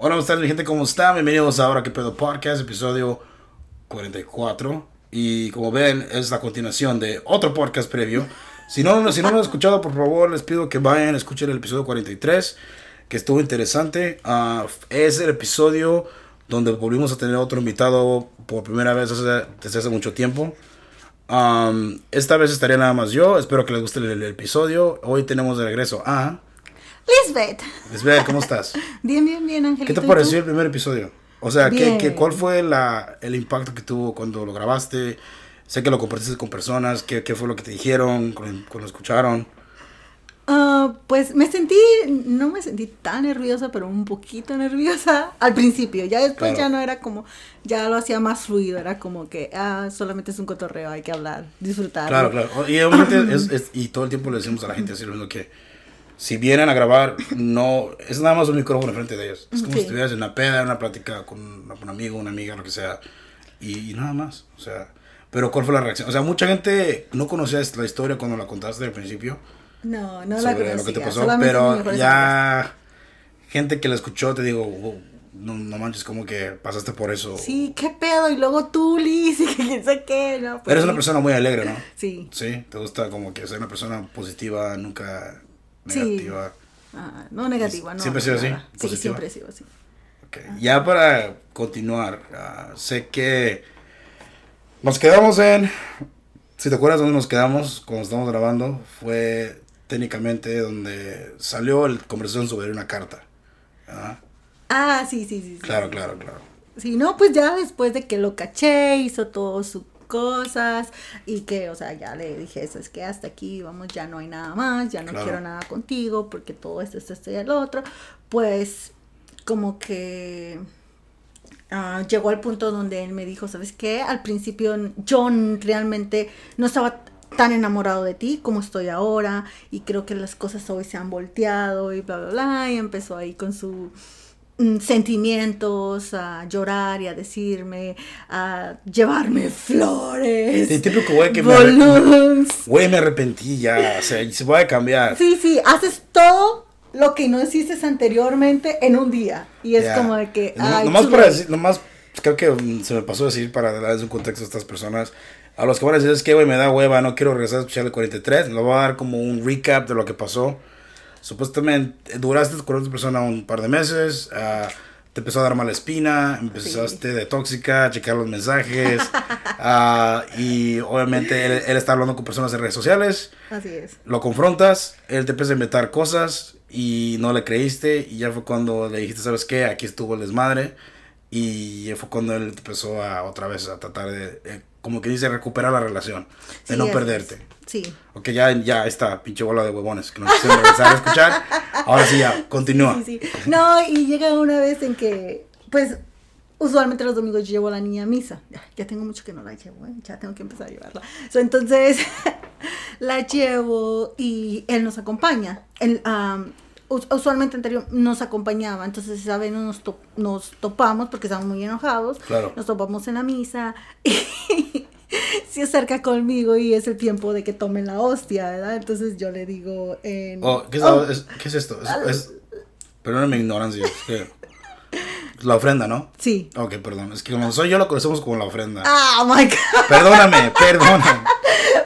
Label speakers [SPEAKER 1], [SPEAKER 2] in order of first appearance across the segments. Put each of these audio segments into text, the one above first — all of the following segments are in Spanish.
[SPEAKER 1] Hola, ¿cómo están, mi gente? ¿Cómo están? Bienvenidos a Ahora que Pedo Podcast, episodio 44. Y como ven, es la continuación de otro podcast previo. Si no, si no lo han escuchado, por favor, les pido que vayan, escuchen el episodio 43, que estuvo interesante. Ah, es el episodio donde volvimos a tener otro invitado por primera vez desde hace mucho tiempo. Um, esta vez estaría nada más yo. Espero que les guste el, el episodio. Hoy tenemos de regreso a...
[SPEAKER 2] Lisbeth.
[SPEAKER 1] Lisbeth, ¿cómo estás?
[SPEAKER 2] bien, bien, bien,
[SPEAKER 1] ¿Qué
[SPEAKER 2] Angelito.
[SPEAKER 1] te
[SPEAKER 2] ¿y tú?
[SPEAKER 1] pareció el primer episodio? O sea, ¿qué, qué, cuál fue la, el impacto que tuvo cuando lo grabaste? Sé que lo compartiste con personas. ¿Qué, qué fue lo que te dijeron cuando, cuando lo escucharon?
[SPEAKER 2] Ah, pues me sentí, no me sentí tan nerviosa, pero un poquito nerviosa al principio. Ya después
[SPEAKER 1] Claro.
[SPEAKER 2] ya no era como, ya lo hacía más fluido, era como que, ah, solamente es un cotorreo, hay que hablar, disfrutar.
[SPEAKER 1] Claro, claro. Y, obviamente es, es- y todo el tiempo le decimos a la gente así lo que si vienen a grabar, no es nada más un micrófono enfrente de ellos. Es como
[SPEAKER 2] Sí.
[SPEAKER 1] si estuvieras en una peda, en una plática con un amigo, una amiga, lo que sea. Y, y nada más. O sea, pero ¿cuál fue la reacción? O sea, mucha gente no conocía la historia cuando la contaste al principio.
[SPEAKER 2] No, no la
[SPEAKER 1] sobre
[SPEAKER 2] conocía.
[SPEAKER 1] lo que te pasó, pero ya gente que la escuchó te digo, "Wow, no, no manches, como que pasaste por eso.
[SPEAKER 2] Sí, qué pedo, y luego tú, Liz, y que quién sé qué, no. pues
[SPEAKER 1] Eres una persona muy alegre, ¿no?
[SPEAKER 2] Sí.
[SPEAKER 1] Sí, te gusta como que ser una persona positiva, nunca
[SPEAKER 2] Sí.
[SPEAKER 1] negativa.
[SPEAKER 2] Ah, no negativa, no.
[SPEAKER 1] ¿Siempre ha sido así?
[SPEAKER 2] Sí, siempre he sido así.
[SPEAKER 1] Ya para continuar, ah, sé que nos quedamos en, si te acuerdas dónde nos quedamos cuando estamos grabando, fue técnicamente donde salió el conversación sobre una carta. ¿ah?
[SPEAKER 2] Ah, sí, sí, sí. sí.
[SPEAKER 1] Claro, claro, claro.
[SPEAKER 2] Sí, no, pues ya después de que lo caché, hizo todas sus cosas y que, o sea, ya le dije, eso es que hasta aquí, vamos, ya no hay nada más, ya no
[SPEAKER 1] Claro.
[SPEAKER 2] quiero nada contigo porque todo esto, esto, esto y el otro, pues como que ah, llegó al punto donde él me dijo, ¿sabes qué? Al principio yo realmente no estaba tan enamorado de ti como estoy ahora y creo que las cosas hoy se han volteado y bla, bla, bla, y empezó ahí con su sentimientos, a llorar y a decirme, a llevarme flores.
[SPEAKER 1] Sí, típico güey que me, güey, me arrepentí ya, o sea, se puede cambiar.
[SPEAKER 2] Sí, sí, haces todo lo que no hiciste anteriormente en un día. Y es como de que...
[SPEAKER 1] No-
[SPEAKER 2] ay,
[SPEAKER 1] nomás para decir, nomás creo que mm, se me pasó decir para darles un contexto a estas personas. A los que van a decir, es que, güey, me da hueva, no quiero regresar a escuchar el 43. Le voy a dar como un recap de lo que pasó. Supuestamente duraste con otra persona un par de meses. ah, te empezó a dar mala espina. Empezaste de tóxica, a checar los mensajes. ah, y obviamente él, él está hablando con personas en redes sociales.
[SPEAKER 2] Así es.
[SPEAKER 1] Lo confrontas, él te empieza a inventar cosas y no le creíste y ya fue cuando le dijiste, ¿sabes qué? Aquí estuvo el desmadre y ya fue cuando él empezó a otra vez a tratar de, eh, como que dice, recuperar la relación, de
[SPEAKER 2] Sí,
[SPEAKER 1] no perderte.
[SPEAKER 2] es. Sí.
[SPEAKER 1] Ok, ya, ya está, pinche bola de huevones que no quisieron regresar a escuchar. Ahora sí ya, continúa.
[SPEAKER 2] Sí, sí. No, y llega una vez en que, pues, usualmente los domingos llevo a la niña a misa. Ya, tengo mucho que no la llevo, ¿eh? ya tengo que empezar a llevarla. So, entonces, la llevo y él nos acompaña. Él, us- usualmente anterior nos acompañaba, entonces esa vez nos, to- nos topamos porque estábamos muy enojados.
[SPEAKER 1] Claro.
[SPEAKER 2] Nos topamos en la misa y se acerca conmigo y es el tiempo de que tomen la hostia, ¿verdad? Entonces yo le digo en...
[SPEAKER 1] Oh, ¿qué, es,
[SPEAKER 2] Oh,
[SPEAKER 1] es- ¿qué es esto? Es, es- mi ignorancia. Es que, la ofrenda, ¿no?
[SPEAKER 2] Sí.
[SPEAKER 1] Ok, perdón. Es que como soy yo lo conocemos como la ofrenda.
[SPEAKER 2] Ah, my God.
[SPEAKER 1] Perdóname, perdóname.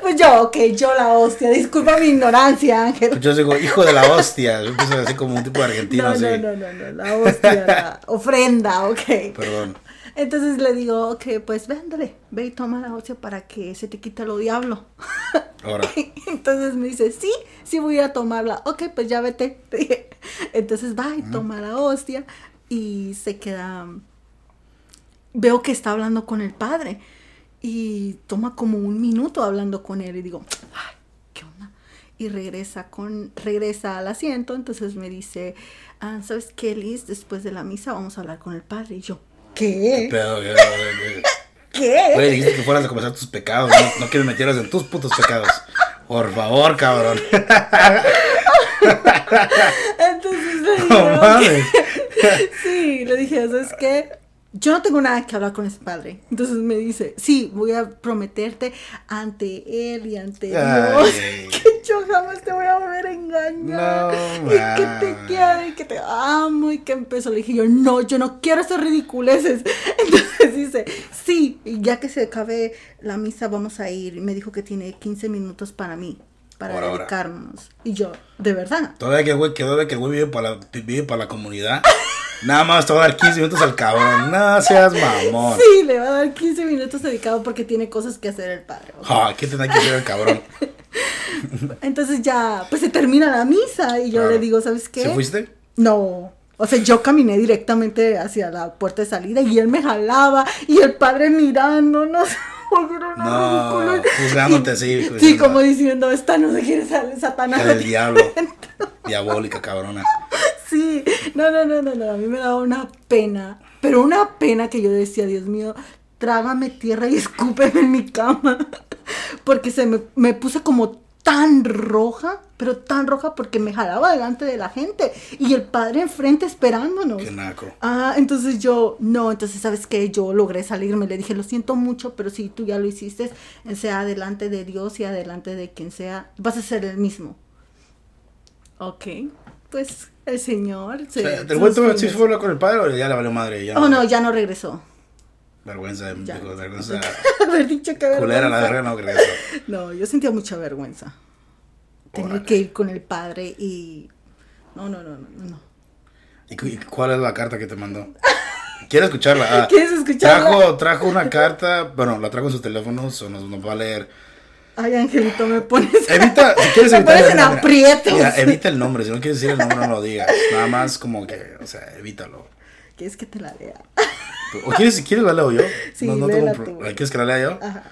[SPEAKER 2] Pues yo, ok, yo la hostia. Disculpa mi ignorancia, Ángel.
[SPEAKER 1] Yo digo, hijo de la hostia. Yo empiezo así como un tipo de argentino
[SPEAKER 2] No,
[SPEAKER 1] así.
[SPEAKER 2] no, no, no, no, la hostia, la ofrenda, ok.
[SPEAKER 1] Perdón.
[SPEAKER 2] Entonces le digo, ok, pues ve, ándale, ve y toma la hostia para que se te quite lo diablo.
[SPEAKER 1] Ahora.
[SPEAKER 2] Entonces me dice, sí, sí voy a tomarla. Ok, pues ya vete. Entonces va y toma la hostia y se queda. Veo que está hablando con el padre y toma como un minuto hablando con él y digo, ay, ¿qué onda? Y regresa con regresa al asiento, entonces me dice, ah, ¿sabes qué, Liz? Después de la misa vamos a hablar con el padre y yo, ¿qué? ¿Qué?
[SPEAKER 1] Güey, dijiste que fueras a comenzar tus pecados. No, no que me metieras en tus putos pecados. Por favor, cabrón.
[SPEAKER 2] Entonces le dije,
[SPEAKER 1] No mames.
[SPEAKER 2] sí, le dije, ¿sabes qué? Yo no tengo nada que hablar con ese padre. Entonces me dice, sí, voy a prometerte ante él y ante Dios
[SPEAKER 1] Ay.
[SPEAKER 2] que yo jamás te voy a volver a engañar.
[SPEAKER 1] No,
[SPEAKER 2] y que te quiero y que te amo y que empezó. Le dije yo, no, yo no quiero esas ridiculeces. Entonces dice, sí, y ya que se acabe la misa vamos a ir. Y me dijo que tiene 15 minutos para mí, para
[SPEAKER 1] Por ahora.
[SPEAKER 2] dedicarnos. Y yo, de verdad.
[SPEAKER 1] Todavía que el güey, que todavía que el güey vive para la, vive para la comunidad. Nada más te va a dar 15 minutos al cabrón. No seas mamón.
[SPEAKER 2] Sí, le va a dar 15 minutos dedicado porque tiene cosas que hacer el padre. ¿ok?
[SPEAKER 1] Ah, ¿Qué tendrá que hacer el cabrón?
[SPEAKER 2] Entonces ya, pues se termina la misa y yo
[SPEAKER 1] Claro.
[SPEAKER 2] le digo, ¿sabes qué?
[SPEAKER 1] ¿Se fuiste?
[SPEAKER 2] No. O sea, yo caminé directamente hacia la puerta de salida y él me jalaba y el padre mirándonos. Era una
[SPEAKER 1] No,
[SPEAKER 2] ridícula.
[SPEAKER 1] juzgándote así,
[SPEAKER 2] Sí, como diciendo, esta no se quiere salir, Satanás.
[SPEAKER 1] Del diablo. Diabólica, cabrona.
[SPEAKER 2] Sí, no, no, no, no, no, a mí me daba una pena, pero una pena que yo decía, Dios mío, trágame tierra y escúpeme en mi cama, porque se me, me puse como tan roja, pero tan roja porque me jalaba delante de la gente y el padre enfrente esperándonos.
[SPEAKER 1] Qué naco.
[SPEAKER 2] Ah, entonces yo, no, entonces sabes que yo logré salirme, le dije, lo siento mucho, pero si tú ya lo hiciste, sea delante de Dios y adelante de quien sea, vas a ser el mismo. Ok, pues el Señor.
[SPEAKER 1] O
[SPEAKER 2] se-
[SPEAKER 1] sea, ¿El tuvo- hablar con el padre o ya le valió madre? Ya
[SPEAKER 2] Oh, no, ya no regresó.
[SPEAKER 1] Vergüenza,
[SPEAKER 2] Ya.
[SPEAKER 1] digo, vergüenza.
[SPEAKER 2] Haber dicho que
[SPEAKER 1] la verga, no regresó.
[SPEAKER 2] No, yo sentía mucha vergüenza. Tenía que ir con el padre y... No, no, no, no, no.
[SPEAKER 1] ¿Y cu- y cuál es la carta que te mandó? ¿Quieres escucharla? Ah,
[SPEAKER 2] ¿Quieres escucharla?
[SPEAKER 1] Trajo, trajo una carta, bueno, la trajo en sus teléfonos o nos, nos va a leer.
[SPEAKER 2] Ay, Angelito, me pones...
[SPEAKER 1] Evita, si quieres
[SPEAKER 2] Me
[SPEAKER 1] evitar
[SPEAKER 2] pones
[SPEAKER 1] el
[SPEAKER 2] en aprietos.
[SPEAKER 1] Mira, evita el nombre, si no quieres decir el nombre no lo digas. Nada más como que, o sea, evítalo.
[SPEAKER 2] ¿Quieres que te la lea?
[SPEAKER 1] ¿O quieres, si quieres la leo yo?
[SPEAKER 2] Sí,
[SPEAKER 1] no, tengo
[SPEAKER 2] tú.
[SPEAKER 1] ¿Quieres que la lea yo?
[SPEAKER 2] Ajá.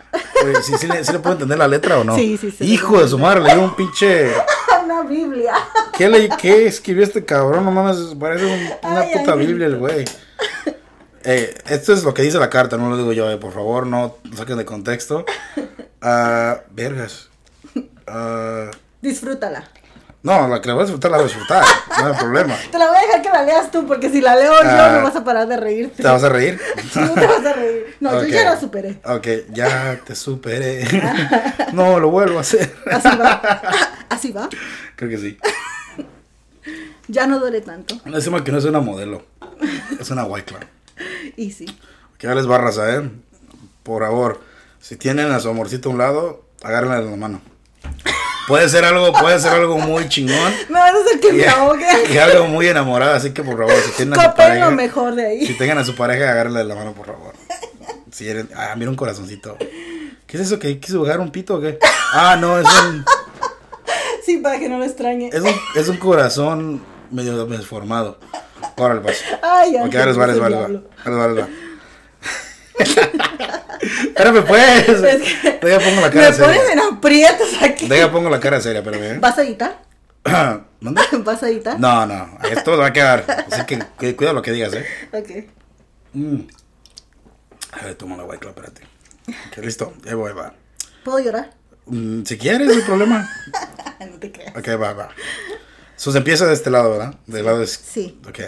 [SPEAKER 1] Oye, ¿sí, sí le, sí le puedo entender la letra o no?
[SPEAKER 2] Sí, sí, sí.
[SPEAKER 1] Hijo de su madre, le dio un pinche...
[SPEAKER 2] Una Biblia.
[SPEAKER 1] ¿Qué, le, ¿Qué escribió este cabrón? No mames, parece un- una
[SPEAKER 2] Ay,
[SPEAKER 1] puta. Biblia el güey. Eh, esto es lo que dice la carta, no lo digo yo, eh, por favor, no lo saquen de contexto. Ah, vergas. Ah,
[SPEAKER 2] Disfrútala.
[SPEAKER 1] No, la que la voy a disfrutar la voy a disfrutar, no hay problema.
[SPEAKER 2] Te la voy a dejar que la leas tú, porque si la leo yo
[SPEAKER 1] Ah.
[SPEAKER 2] no vas a parar de reírte.
[SPEAKER 1] ¿Te vas a reír?
[SPEAKER 2] Sí, te vas a reír. No, yo ya la superé.
[SPEAKER 1] Ok, ya te superé. no, lo vuelvo a hacer.
[SPEAKER 2] Así va. Así va.
[SPEAKER 1] Creo que sí.
[SPEAKER 2] Ya no duele tanto.
[SPEAKER 1] Encima que no es una modelo, es una white club.
[SPEAKER 2] Y sí.
[SPEAKER 1] Que ya les raza, eh. Por favor, si tienen a su amorcito a un lado, agárrenla de la mano. Puede ser algo, puede ser algo muy chingón.
[SPEAKER 2] Me vas a hacer que
[SPEAKER 1] Y,
[SPEAKER 2] me ahogue.
[SPEAKER 1] y algo muy enamorado, así que por favor, si tienen a su
[SPEAKER 2] Copen lo
[SPEAKER 1] pareja,
[SPEAKER 2] mejor de
[SPEAKER 1] si
[SPEAKER 2] ahí.
[SPEAKER 1] tengan a su pareja, agárrenla de la mano, por favor. Si eres, ah, mira un corazoncito. ¿Qué es eso? ¿Que quiso jugar un pito o qué? Ah, no, es un,
[SPEAKER 2] Sí, para que no lo extrañe.
[SPEAKER 1] es un, es un corazón medio desformado. Ahora el paso.
[SPEAKER 2] Ay,
[SPEAKER 1] Ok,
[SPEAKER 2] Ángel,
[SPEAKER 1] ahora les va, les va, les va. Espérame pues.
[SPEAKER 2] Es que
[SPEAKER 1] Deja pongo la
[SPEAKER 2] Me
[SPEAKER 1] cara seria.
[SPEAKER 2] pones en aprietos aquí.
[SPEAKER 1] Deja pongo la cara seria, espérame.
[SPEAKER 2] ¿Vas a editar?
[SPEAKER 1] ¿Mande?
[SPEAKER 2] ¿Vas a editar?
[SPEAKER 1] No, no, esto va a quedar. Así que, que cuida lo que digas, eh.
[SPEAKER 2] Ok.
[SPEAKER 1] Mm. A ver, toma la white club, espérate. Ok, listo, ya voy, va.
[SPEAKER 2] ¿Puedo llorar?
[SPEAKER 1] Mm, si quieres, no hay problema.
[SPEAKER 2] no te creas.
[SPEAKER 1] Ok, va, va. Se empieza de este lado, ¿verdad? Del lado de...
[SPEAKER 2] Sí.
[SPEAKER 1] Ok.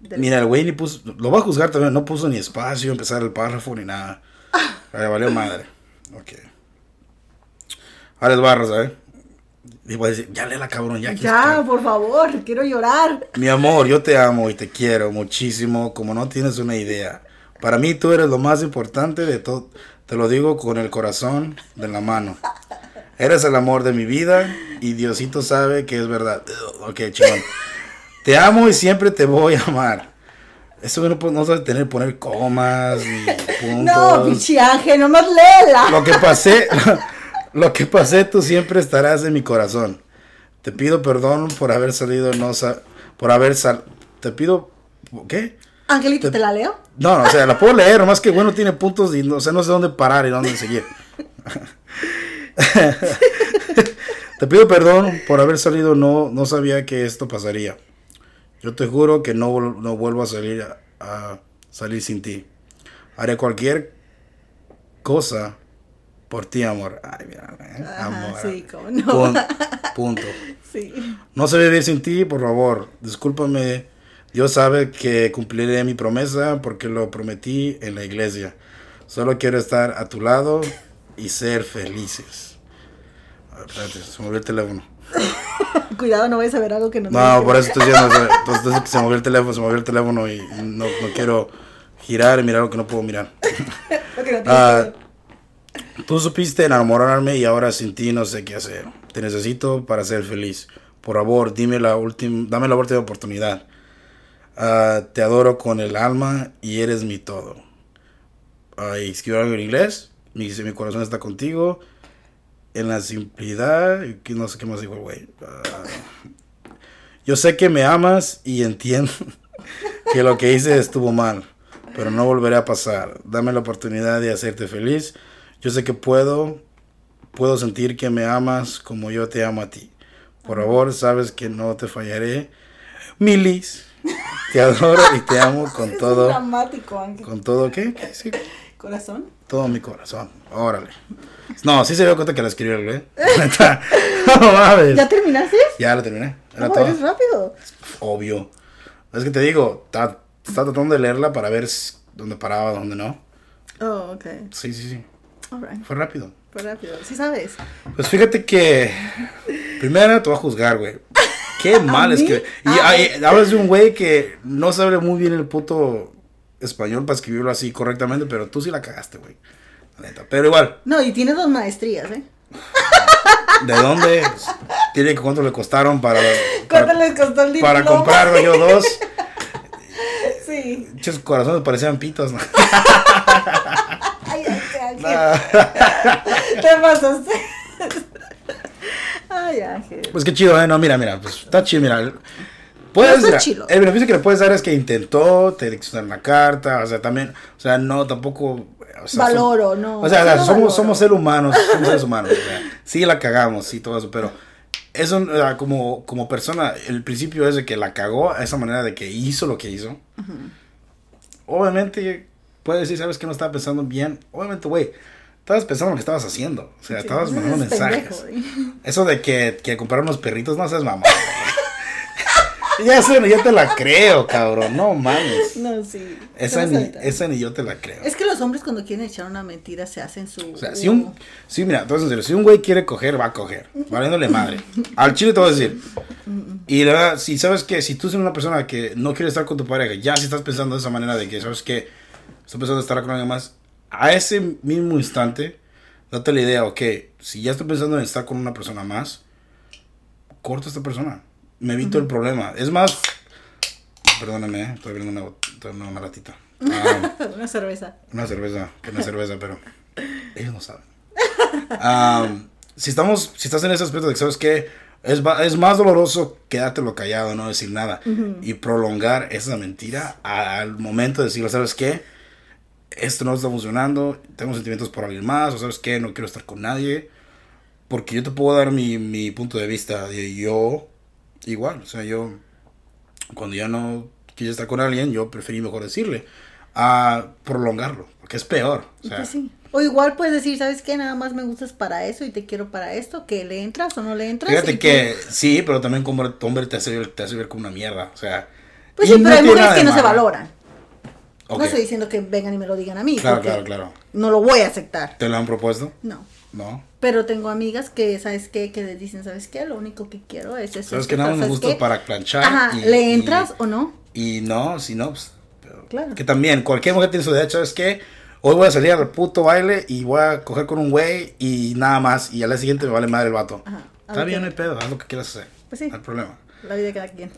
[SPEAKER 2] Del-
[SPEAKER 1] Mira, el güey ni puso... Lo va a juzgar también, no puso ni espacio, empezar el párrafo, ni nada. Ay, valió madre. Ok. Ahora es barras, ¿eh? Y voy a decir, ya léela, cabrón, ya
[SPEAKER 2] Ya,
[SPEAKER 1] estoy.
[SPEAKER 2] por favor, quiero llorar.
[SPEAKER 1] Mi amor, yo te amo y te quiero muchísimo, como no tienes una idea. Para mí tú eres lo más importante de todo. Te lo digo con el corazón de la mano. Eres el amor de mi vida y Diosito sabe que es verdad. Ok, chingón. Te amo y siempre te voy a amar. Eso no, no sabe tener poner comas ni puntos.
[SPEAKER 2] No, pinche Ángel, nomás léela.
[SPEAKER 1] Lo que pasé, lo que pasé, tú siempre estarás en mi corazón. Te pido perdón por haber salido, no por haber sal, te pido, ¿qué?
[SPEAKER 2] Angelito,
[SPEAKER 1] Te-
[SPEAKER 2] ¿te la leo?
[SPEAKER 1] No, no, o sea, la puedo leer, nomás que bueno tiene puntos y no, o sea, no sé dónde parar y dónde seguir. te pido perdón por haber salido, no, no sabía que esto pasaría. Yo te juro que no, no vuelvo a salir a, a salir sin ti. Haré cualquier cosa por ti, amor. Ay, mira, eh, amor.
[SPEAKER 2] sí, cómo no.
[SPEAKER 1] Pun- punto.
[SPEAKER 2] Sí.
[SPEAKER 1] No sé vivir sin ti, por favor. Discúlpame Dios sabe que cumpliré mi promesa porque lo prometí en la iglesia. Solo quiero estar a tu lado y ser felices. Espérate, se movió el teléfono.
[SPEAKER 2] Cuidado, no vayas a ver algo que no te
[SPEAKER 1] No, por eso estoy diciendo, entonces se movió el teléfono, se movió el teléfono y no, no quiero girar y mirar lo que no puedo mirar.
[SPEAKER 2] Lo que no
[SPEAKER 1] Ah. Tú supiste enamorarme y ahora sin ti no sé qué hacer. Te necesito para ser feliz. Por favor, dime la última, dame la última oportunidad. Ah, te adoro con el alma y eres mi todo. Ah, y escribió algo en inglés. Dice, mi corazón está contigo. En la simplicidad. que no sé qué más dijo el güey. Ah, yo sé que me amas y entiendo que lo que hice estuvo mal. Pero no volveré a pasar. Dame la oportunidad de hacerte feliz. Yo sé que puedo, puedo sentir que me amas como yo te amo a ti. Por favor, sabes que no te fallaré. Milis, te adoro y te amo con
[SPEAKER 2] Es
[SPEAKER 1] todo,
[SPEAKER 2] dramático, Ángel.
[SPEAKER 1] con todo, ¿qué? ¿Qué? Sí,
[SPEAKER 2] Corazón.
[SPEAKER 1] Todo mi corazón. Órale. No, sí se dio cuenta que la escribió el güey. No mames.
[SPEAKER 2] ¿Ya terminaste?
[SPEAKER 1] Ya la terminé. Era todo.
[SPEAKER 2] eres rápido.
[SPEAKER 1] Obvio. Es que te digo, está está tratando de leerla para ver si- dónde paraba, dónde no.
[SPEAKER 2] Oh, ok.
[SPEAKER 1] Sí, sí, sí.
[SPEAKER 2] Alright.
[SPEAKER 1] Fue rápido.
[SPEAKER 2] Fue rápido. Sí sabes.
[SPEAKER 1] Pues fíjate que. Primero te voy a juzgar, güey. Qué mal es que. Y
[SPEAKER 2] Ah,
[SPEAKER 1] hablas de un güey que no sabe muy bien el puto español para escribirlo así correctamente, pero tú sí la cagaste, güey. Pero igual,
[SPEAKER 2] No, y tienes dos maestrías, ¿eh?
[SPEAKER 1] ¿de dónde? Tiene cuánto le costaron para.
[SPEAKER 2] ¿Cuánto
[SPEAKER 1] Para,
[SPEAKER 2] les costó el diploma?
[SPEAKER 1] para comprarlo yo dos.
[SPEAKER 2] Sí.
[SPEAKER 1] Muchos corazones parecían pitos, ¿no?
[SPEAKER 2] Ay, ay.
[SPEAKER 1] Ah.
[SPEAKER 2] Te pasaste. Ay, Ángel.
[SPEAKER 1] Pues qué chido, ¿eh? No, mira, mira, pues está chido, mira. Puedes,
[SPEAKER 2] No
[SPEAKER 1] mira, el beneficio que le puedes dar es que intentó, te dictaron una carta, o sea, también, o sea, no, tampoco... O sea,
[SPEAKER 2] Valoro, no,
[SPEAKER 1] O sea, somos,
[SPEAKER 2] valoro.
[SPEAKER 1] somos seres humanos, somos seres humanos, o sea, sí la cagamos, sí, todo eso, pero eso, o sea, como, como persona, el principio es de que la cagó a esa manera de que hizo lo que hizo. Obviamente, puedes decir, ¿sabes qué? No estaba pensando bien. Obviamente, güey, estabas pensando en lo que estabas haciendo, o sea,
[SPEAKER 2] Sí,
[SPEAKER 1] estabas mandando mensajes.
[SPEAKER 2] pendejo.
[SPEAKER 1] Eso de que, que comprar unos perritos, no seas mamá. Ya eso ni yo te la creo, cabrón. No mames.
[SPEAKER 2] No, sí.
[SPEAKER 1] Esa ni, esa ni yo te la creo.
[SPEAKER 2] Es que los hombres cuando quieren echar una mentira se hacen su...
[SPEAKER 1] O sea, si un. Sí, mira, entonces, serio, si un güey quiere coger, va a coger. Valiéndole madre. Al chile te voy a decir. Y la verdad, si sabes que, si tú eres una persona que no quiere estar con tu pareja, ya si estás pensando de esa manera de que, sabes que, estás pensando en estar con alguien más, a ese mismo instante, date la idea, ok, si ya estoy pensando en estar con una persona más, corto a esta persona. Me evito el problema. Es más, perdóname, eh, estoy abriendo una, bot- estoy abriendo una latita. Ah,
[SPEAKER 2] Una cerveza.
[SPEAKER 1] una cerveza, una cerveza, pero ellos no saben. Am, si estamos, si estás en ese aspecto de que sabes que es, es más doloroso quedártelo callado, no decir nada y prolongar esa mentira al momento de decirle, ¿sabes qué? Esto no está funcionando, tengo sentimientos por alguien más, o sabes qué, no quiero estar con nadie. Porque yo te puedo dar mi, mi punto de vista de yo, igual, o sea, yo, cuando ya no quise estar con alguien, yo preferí mejor decirle a prolongarlo, porque es peor. O sea,
[SPEAKER 2] Pues sí. O igual puedes decir, ¿sabes qué? Nada más me gustas para eso y te quiero para esto, que le entras o no le entras.
[SPEAKER 1] fíjate que sí, pero también como hombre te hace ver, te hace ver como una mierda. O sea,
[SPEAKER 2] Pues sí, pero hay mujeres que no se valoran. No estoy diciendo que vengan y me lo digan a mí.
[SPEAKER 1] Claro, claro, claro.
[SPEAKER 2] No lo voy a aceptar.
[SPEAKER 1] ¿Te lo han propuesto?
[SPEAKER 2] No.
[SPEAKER 1] No.
[SPEAKER 2] Pero tengo amigas que, ¿sabes qué? Que les dicen, ¿sabes qué? Lo único que quiero es eso.
[SPEAKER 1] Sabes que nada más me
[SPEAKER 2] ¿sabes
[SPEAKER 1] gusta
[SPEAKER 2] qué?
[SPEAKER 1] para planchar.
[SPEAKER 2] Ajá,
[SPEAKER 1] y-
[SPEAKER 2] ¿le
[SPEAKER 1] y-
[SPEAKER 2] entras o no?
[SPEAKER 1] Y no, si no, pues.
[SPEAKER 2] Claro.
[SPEAKER 1] Que también, cualquier mujer tiene su derecho, ¿sabes qué? Hoy voy a salir al puto baile y voy a coger con un güey y nada más. Y al día siguiente me vale madre el vato.
[SPEAKER 2] Ajá.
[SPEAKER 1] Está bien, no hay pedo, haz lo que quieras hacer.
[SPEAKER 2] Pues sí.
[SPEAKER 1] No hay problema.
[SPEAKER 2] La vida de cada quien.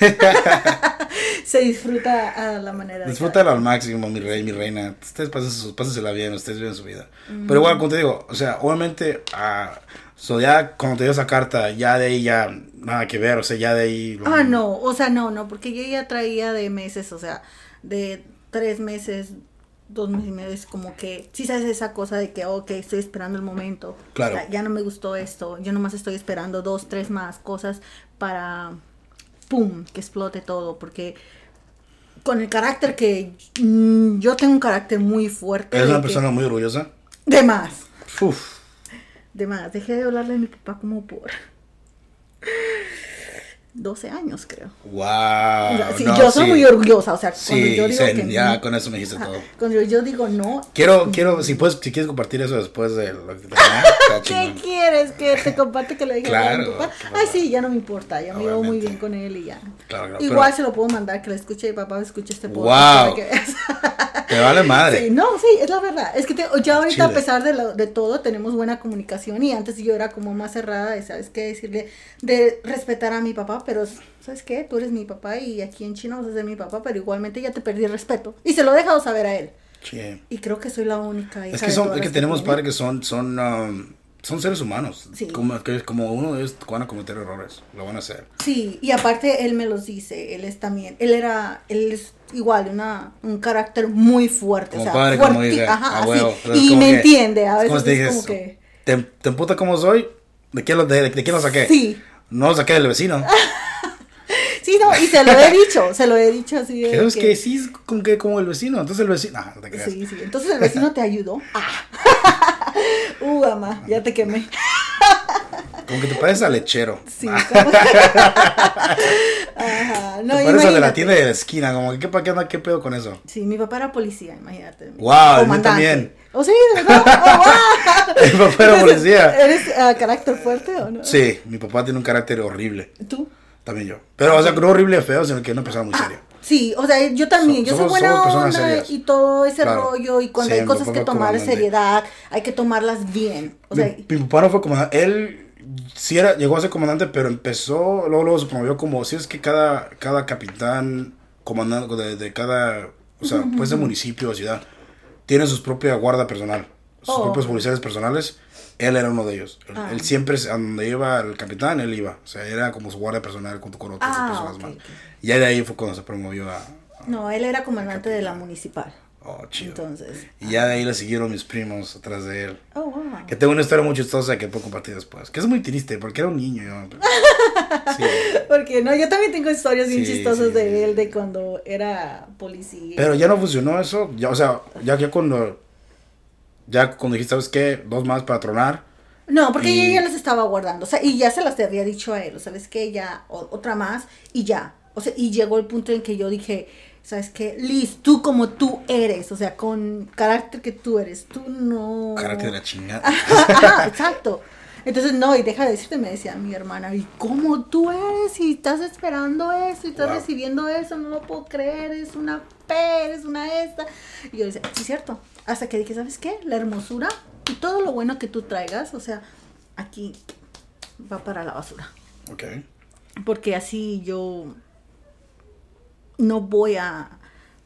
[SPEAKER 2] Se disfruta a la manera
[SPEAKER 1] Disfrútalo al máximo, mi rey, mi reina. Ustedes pásense- pásensela bien, ustedes viven su vida. Pero igual, como te digo, o sea, obviamente, ah, so ya cuando te dio esa carta, ya de ahí ya nada que ver, o sea, ya de ahí.
[SPEAKER 2] Ah, no, o sea, no, no, porque yo ya traía de meses, o sea, de tres meses, dos meses y medio, es como que, sí sabes esa cosa de que, ok, estoy esperando el momento.
[SPEAKER 1] Claro.
[SPEAKER 2] O sea, ya no me gustó esto, yo nomás estoy esperando dos, tres más cosas para, pum, que explote todo, porque con el carácter que, mm, yo tengo un carácter muy fuerte. De
[SPEAKER 1] una
[SPEAKER 2] que-
[SPEAKER 1] persona muy orgullosa.
[SPEAKER 2] De más,
[SPEAKER 1] Uf.
[SPEAKER 2] de más, dejé de hablarle a mi papá como por... 12 años, creo.
[SPEAKER 1] Wow.
[SPEAKER 2] O sea, sí,
[SPEAKER 1] no,
[SPEAKER 2] yo soy
[SPEAKER 1] sí.
[SPEAKER 2] muy orgullosa, o sea, cuando
[SPEAKER 1] Sí,
[SPEAKER 2] yo digo
[SPEAKER 1] sí,
[SPEAKER 2] que
[SPEAKER 1] ya
[SPEAKER 2] no,
[SPEAKER 1] con eso me dijiste
[SPEAKER 2] ajá,
[SPEAKER 1] todo.
[SPEAKER 2] cuando yo digo no,
[SPEAKER 1] Quiero, quiero, si puedes, si quieres compartir eso después de lo que te
[SPEAKER 2] ¿qué quieres que te comparte que le diga a mi
[SPEAKER 1] Claro,
[SPEAKER 2] papá? Ay, sí, ya no me importa, ya me llevo muy bien con él y ya.
[SPEAKER 1] Claro, claro,
[SPEAKER 2] Igual
[SPEAKER 1] pero-
[SPEAKER 2] se lo puedo mandar que le escuche mi papá, escuche este
[SPEAKER 1] Wow.
[SPEAKER 2] podcast que veas.
[SPEAKER 1] Te vale madre.
[SPEAKER 2] Sí, no, sí, es la verdad. Es que te- ya ahorita, a pesar de, lo- de todo, tenemos buena comunicación. Y antes yo era como más cerrada de, ¿sabes qué? Decirle, de respetar a mi papá, pero, ¿sabes qué? Tú eres mi papá y aquí en China vas a ser mi papá, pero igualmente ya te perdí el respeto. Y se lo he dejado saber a él.
[SPEAKER 1] Sí.
[SPEAKER 2] Y creo que soy la única. hija
[SPEAKER 1] Es que
[SPEAKER 2] de
[SPEAKER 1] son,
[SPEAKER 2] todas
[SPEAKER 1] es que tenemos padres que son, son, um, son seres humanos.
[SPEAKER 2] Sí.
[SPEAKER 1] Como, que, como uno de ellos van a cometer errores, lo van a hacer.
[SPEAKER 2] Sí, y aparte él me los dice, él es también, él era, él es igual, una, un carácter muy fuerte.
[SPEAKER 1] Como
[SPEAKER 2] o sea,
[SPEAKER 1] padre, como
[SPEAKER 2] fuerti-
[SPEAKER 1] hija,
[SPEAKER 2] Ajá, así. Y
[SPEAKER 1] como
[SPEAKER 2] me
[SPEAKER 1] que-
[SPEAKER 2] entiende, a
[SPEAKER 1] es como
[SPEAKER 2] veces
[SPEAKER 1] te
[SPEAKER 2] es como que...
[SPEAKER 1] ¿Te, te emputa como soy? ¿De quién lo, de, de quién lo saqué?
[SPEAKER 2] Sí.
[SPEAKER 1] No lo saqué del vecino.
[SPEAKER 2] Sí, no, y se lo he dicho, se lo he dicho así
[SPEAKER 1] Creo
[SPEAKER 2] que-
[SPEAKER 1] que sí, es como, que, como el vecino. Entonces el vecino. Ah, no te creas.
[SPEAKER 2] Sí, sí. Entonces el vecino te ayudó. Ah. uh, mamá, ya te quemé.
[SPEAKER 1] Como que te pareces al lechero.
[SPEAKER 2] Sí, como- Ajá. No,
[SPEAKER 1] te pareces de la tienda de la esquina. Como que, ¿qué, pa- qué, pedo con eso?
[SPEAKER 2] Sí, mi papá era policía, imagínate.
[SPEAKER 1] Wow,
[SPEAKER 2] Comandante.
[SPEAKER 1] también.
[SPEAKER 2] ¿Oh, sí? ¿De verdad? Oh, wow.
[SPEAKER 1] Mi papá era policía.
[SPEAKER 2] ¿Eres ah, carácter fuerte o no?
[SPEAKER 1] Sí, mi papá tiene un carácter horrible.
[SPEAKER 2] ¿Tú?
[SPEAKER 1] También yo. Pero, o sea, no horrible feo, sino que una persona muy seria.
[SPEAKER 2] Sí, o sea, yo también,
[SPEAKER 1] So-
[SPEAKER 2] yo soy buena onda y todo ese
[SPEAKER 1] Claro.
[SPEAKER 2] rollo y cuando
[SPEAKER 1] Sí,
[SPEAKER 2] hay cosas que tomar de seriedad, hay que tomarlas bien. O sea,
[SPEAKER 1] mi, papá no fue comandante. Él sí era, llegó a ser comandante, pero empezó, luego, luego se promovió como, si es que cada, cada capitán, comandante de, de cada, o sea, pues de municipio o ciudad, tiene su propia guarda personal, sus
[SPEAKER 2] Oh.
[SPEAKER 1] propios policías personales. Él era uno de ellos. Él,
[SPEAKER 2] Ah.
[SPEAKER 1] él siempre, a donde iba el capitán, él iba. O sea, era como su guardia personal junto con otras
[SPEAKER 2] Ah,
[SPEAKER 1] personas más. Y ya de ahí fue cuando se promovió a...
[SPEAKER 2] no, él era comandante de la municipal.
[SPEAKER 1] Oh, chido.
[SPEAKER 2] Entonces,
[SPEAKER 1] Y ya de ahí le siguieron mis primos atrás de él.
[SPEAKER 2] oh, wow.
[SPEAKER 1] Que tengo una historia muy chistosa que puedo compartir después. Que es muy triste porque era un niño. yo. Sí.
[SPEAKER 2] Porque no, yo también tengo historias bien
[SPEAKER 1] Sí,
[SPEAKER 2] chistosas
[SPEAKER 1] sí,
[SPEAKER 2] de él de cuando era policía.
[SPEAKER 1] Pero ya no funcionó eso. Ya, o sea, ya, ya cuando. Ya cuando dijiste, ¿sabes qué? Dos más para tronar.
[SPEAKER 2] No, porque
[SPEAKER 1] Y-
[SPEAKER 2] yo ya las estaba guardando, o sea, y ya se las había dicho a él, ¿sabes qué? Ya, o- otra más, y ya. O sea, y llegó el punto en que yo dije, ¿sabes qué? Liz, tú como tú eres, o sea, con carácter que tú eres, tú no...
[SPEAKER 1] Carácter de la chingada.
[SPEAKER 2] Ajá, exacto. Entonces, no, y deja de decirte, me decía mi hermana, ¿y cómo tú eres? Y estás esperando eso, y estás
[SPEAKER 1] Wow.
[SPEAKER 2] recibiendo eso, no lo puedo creer, es una P, eres una esta. Y yo decía, sí, cierto. Hasta que dije, ¿sabes qué? La hermosura y todo lo bueno que tú traigas, o sea, aquí va para la basura.
[SPEAKER 1] Ok.
[SPEAKER 2] Porque así yo no voy a,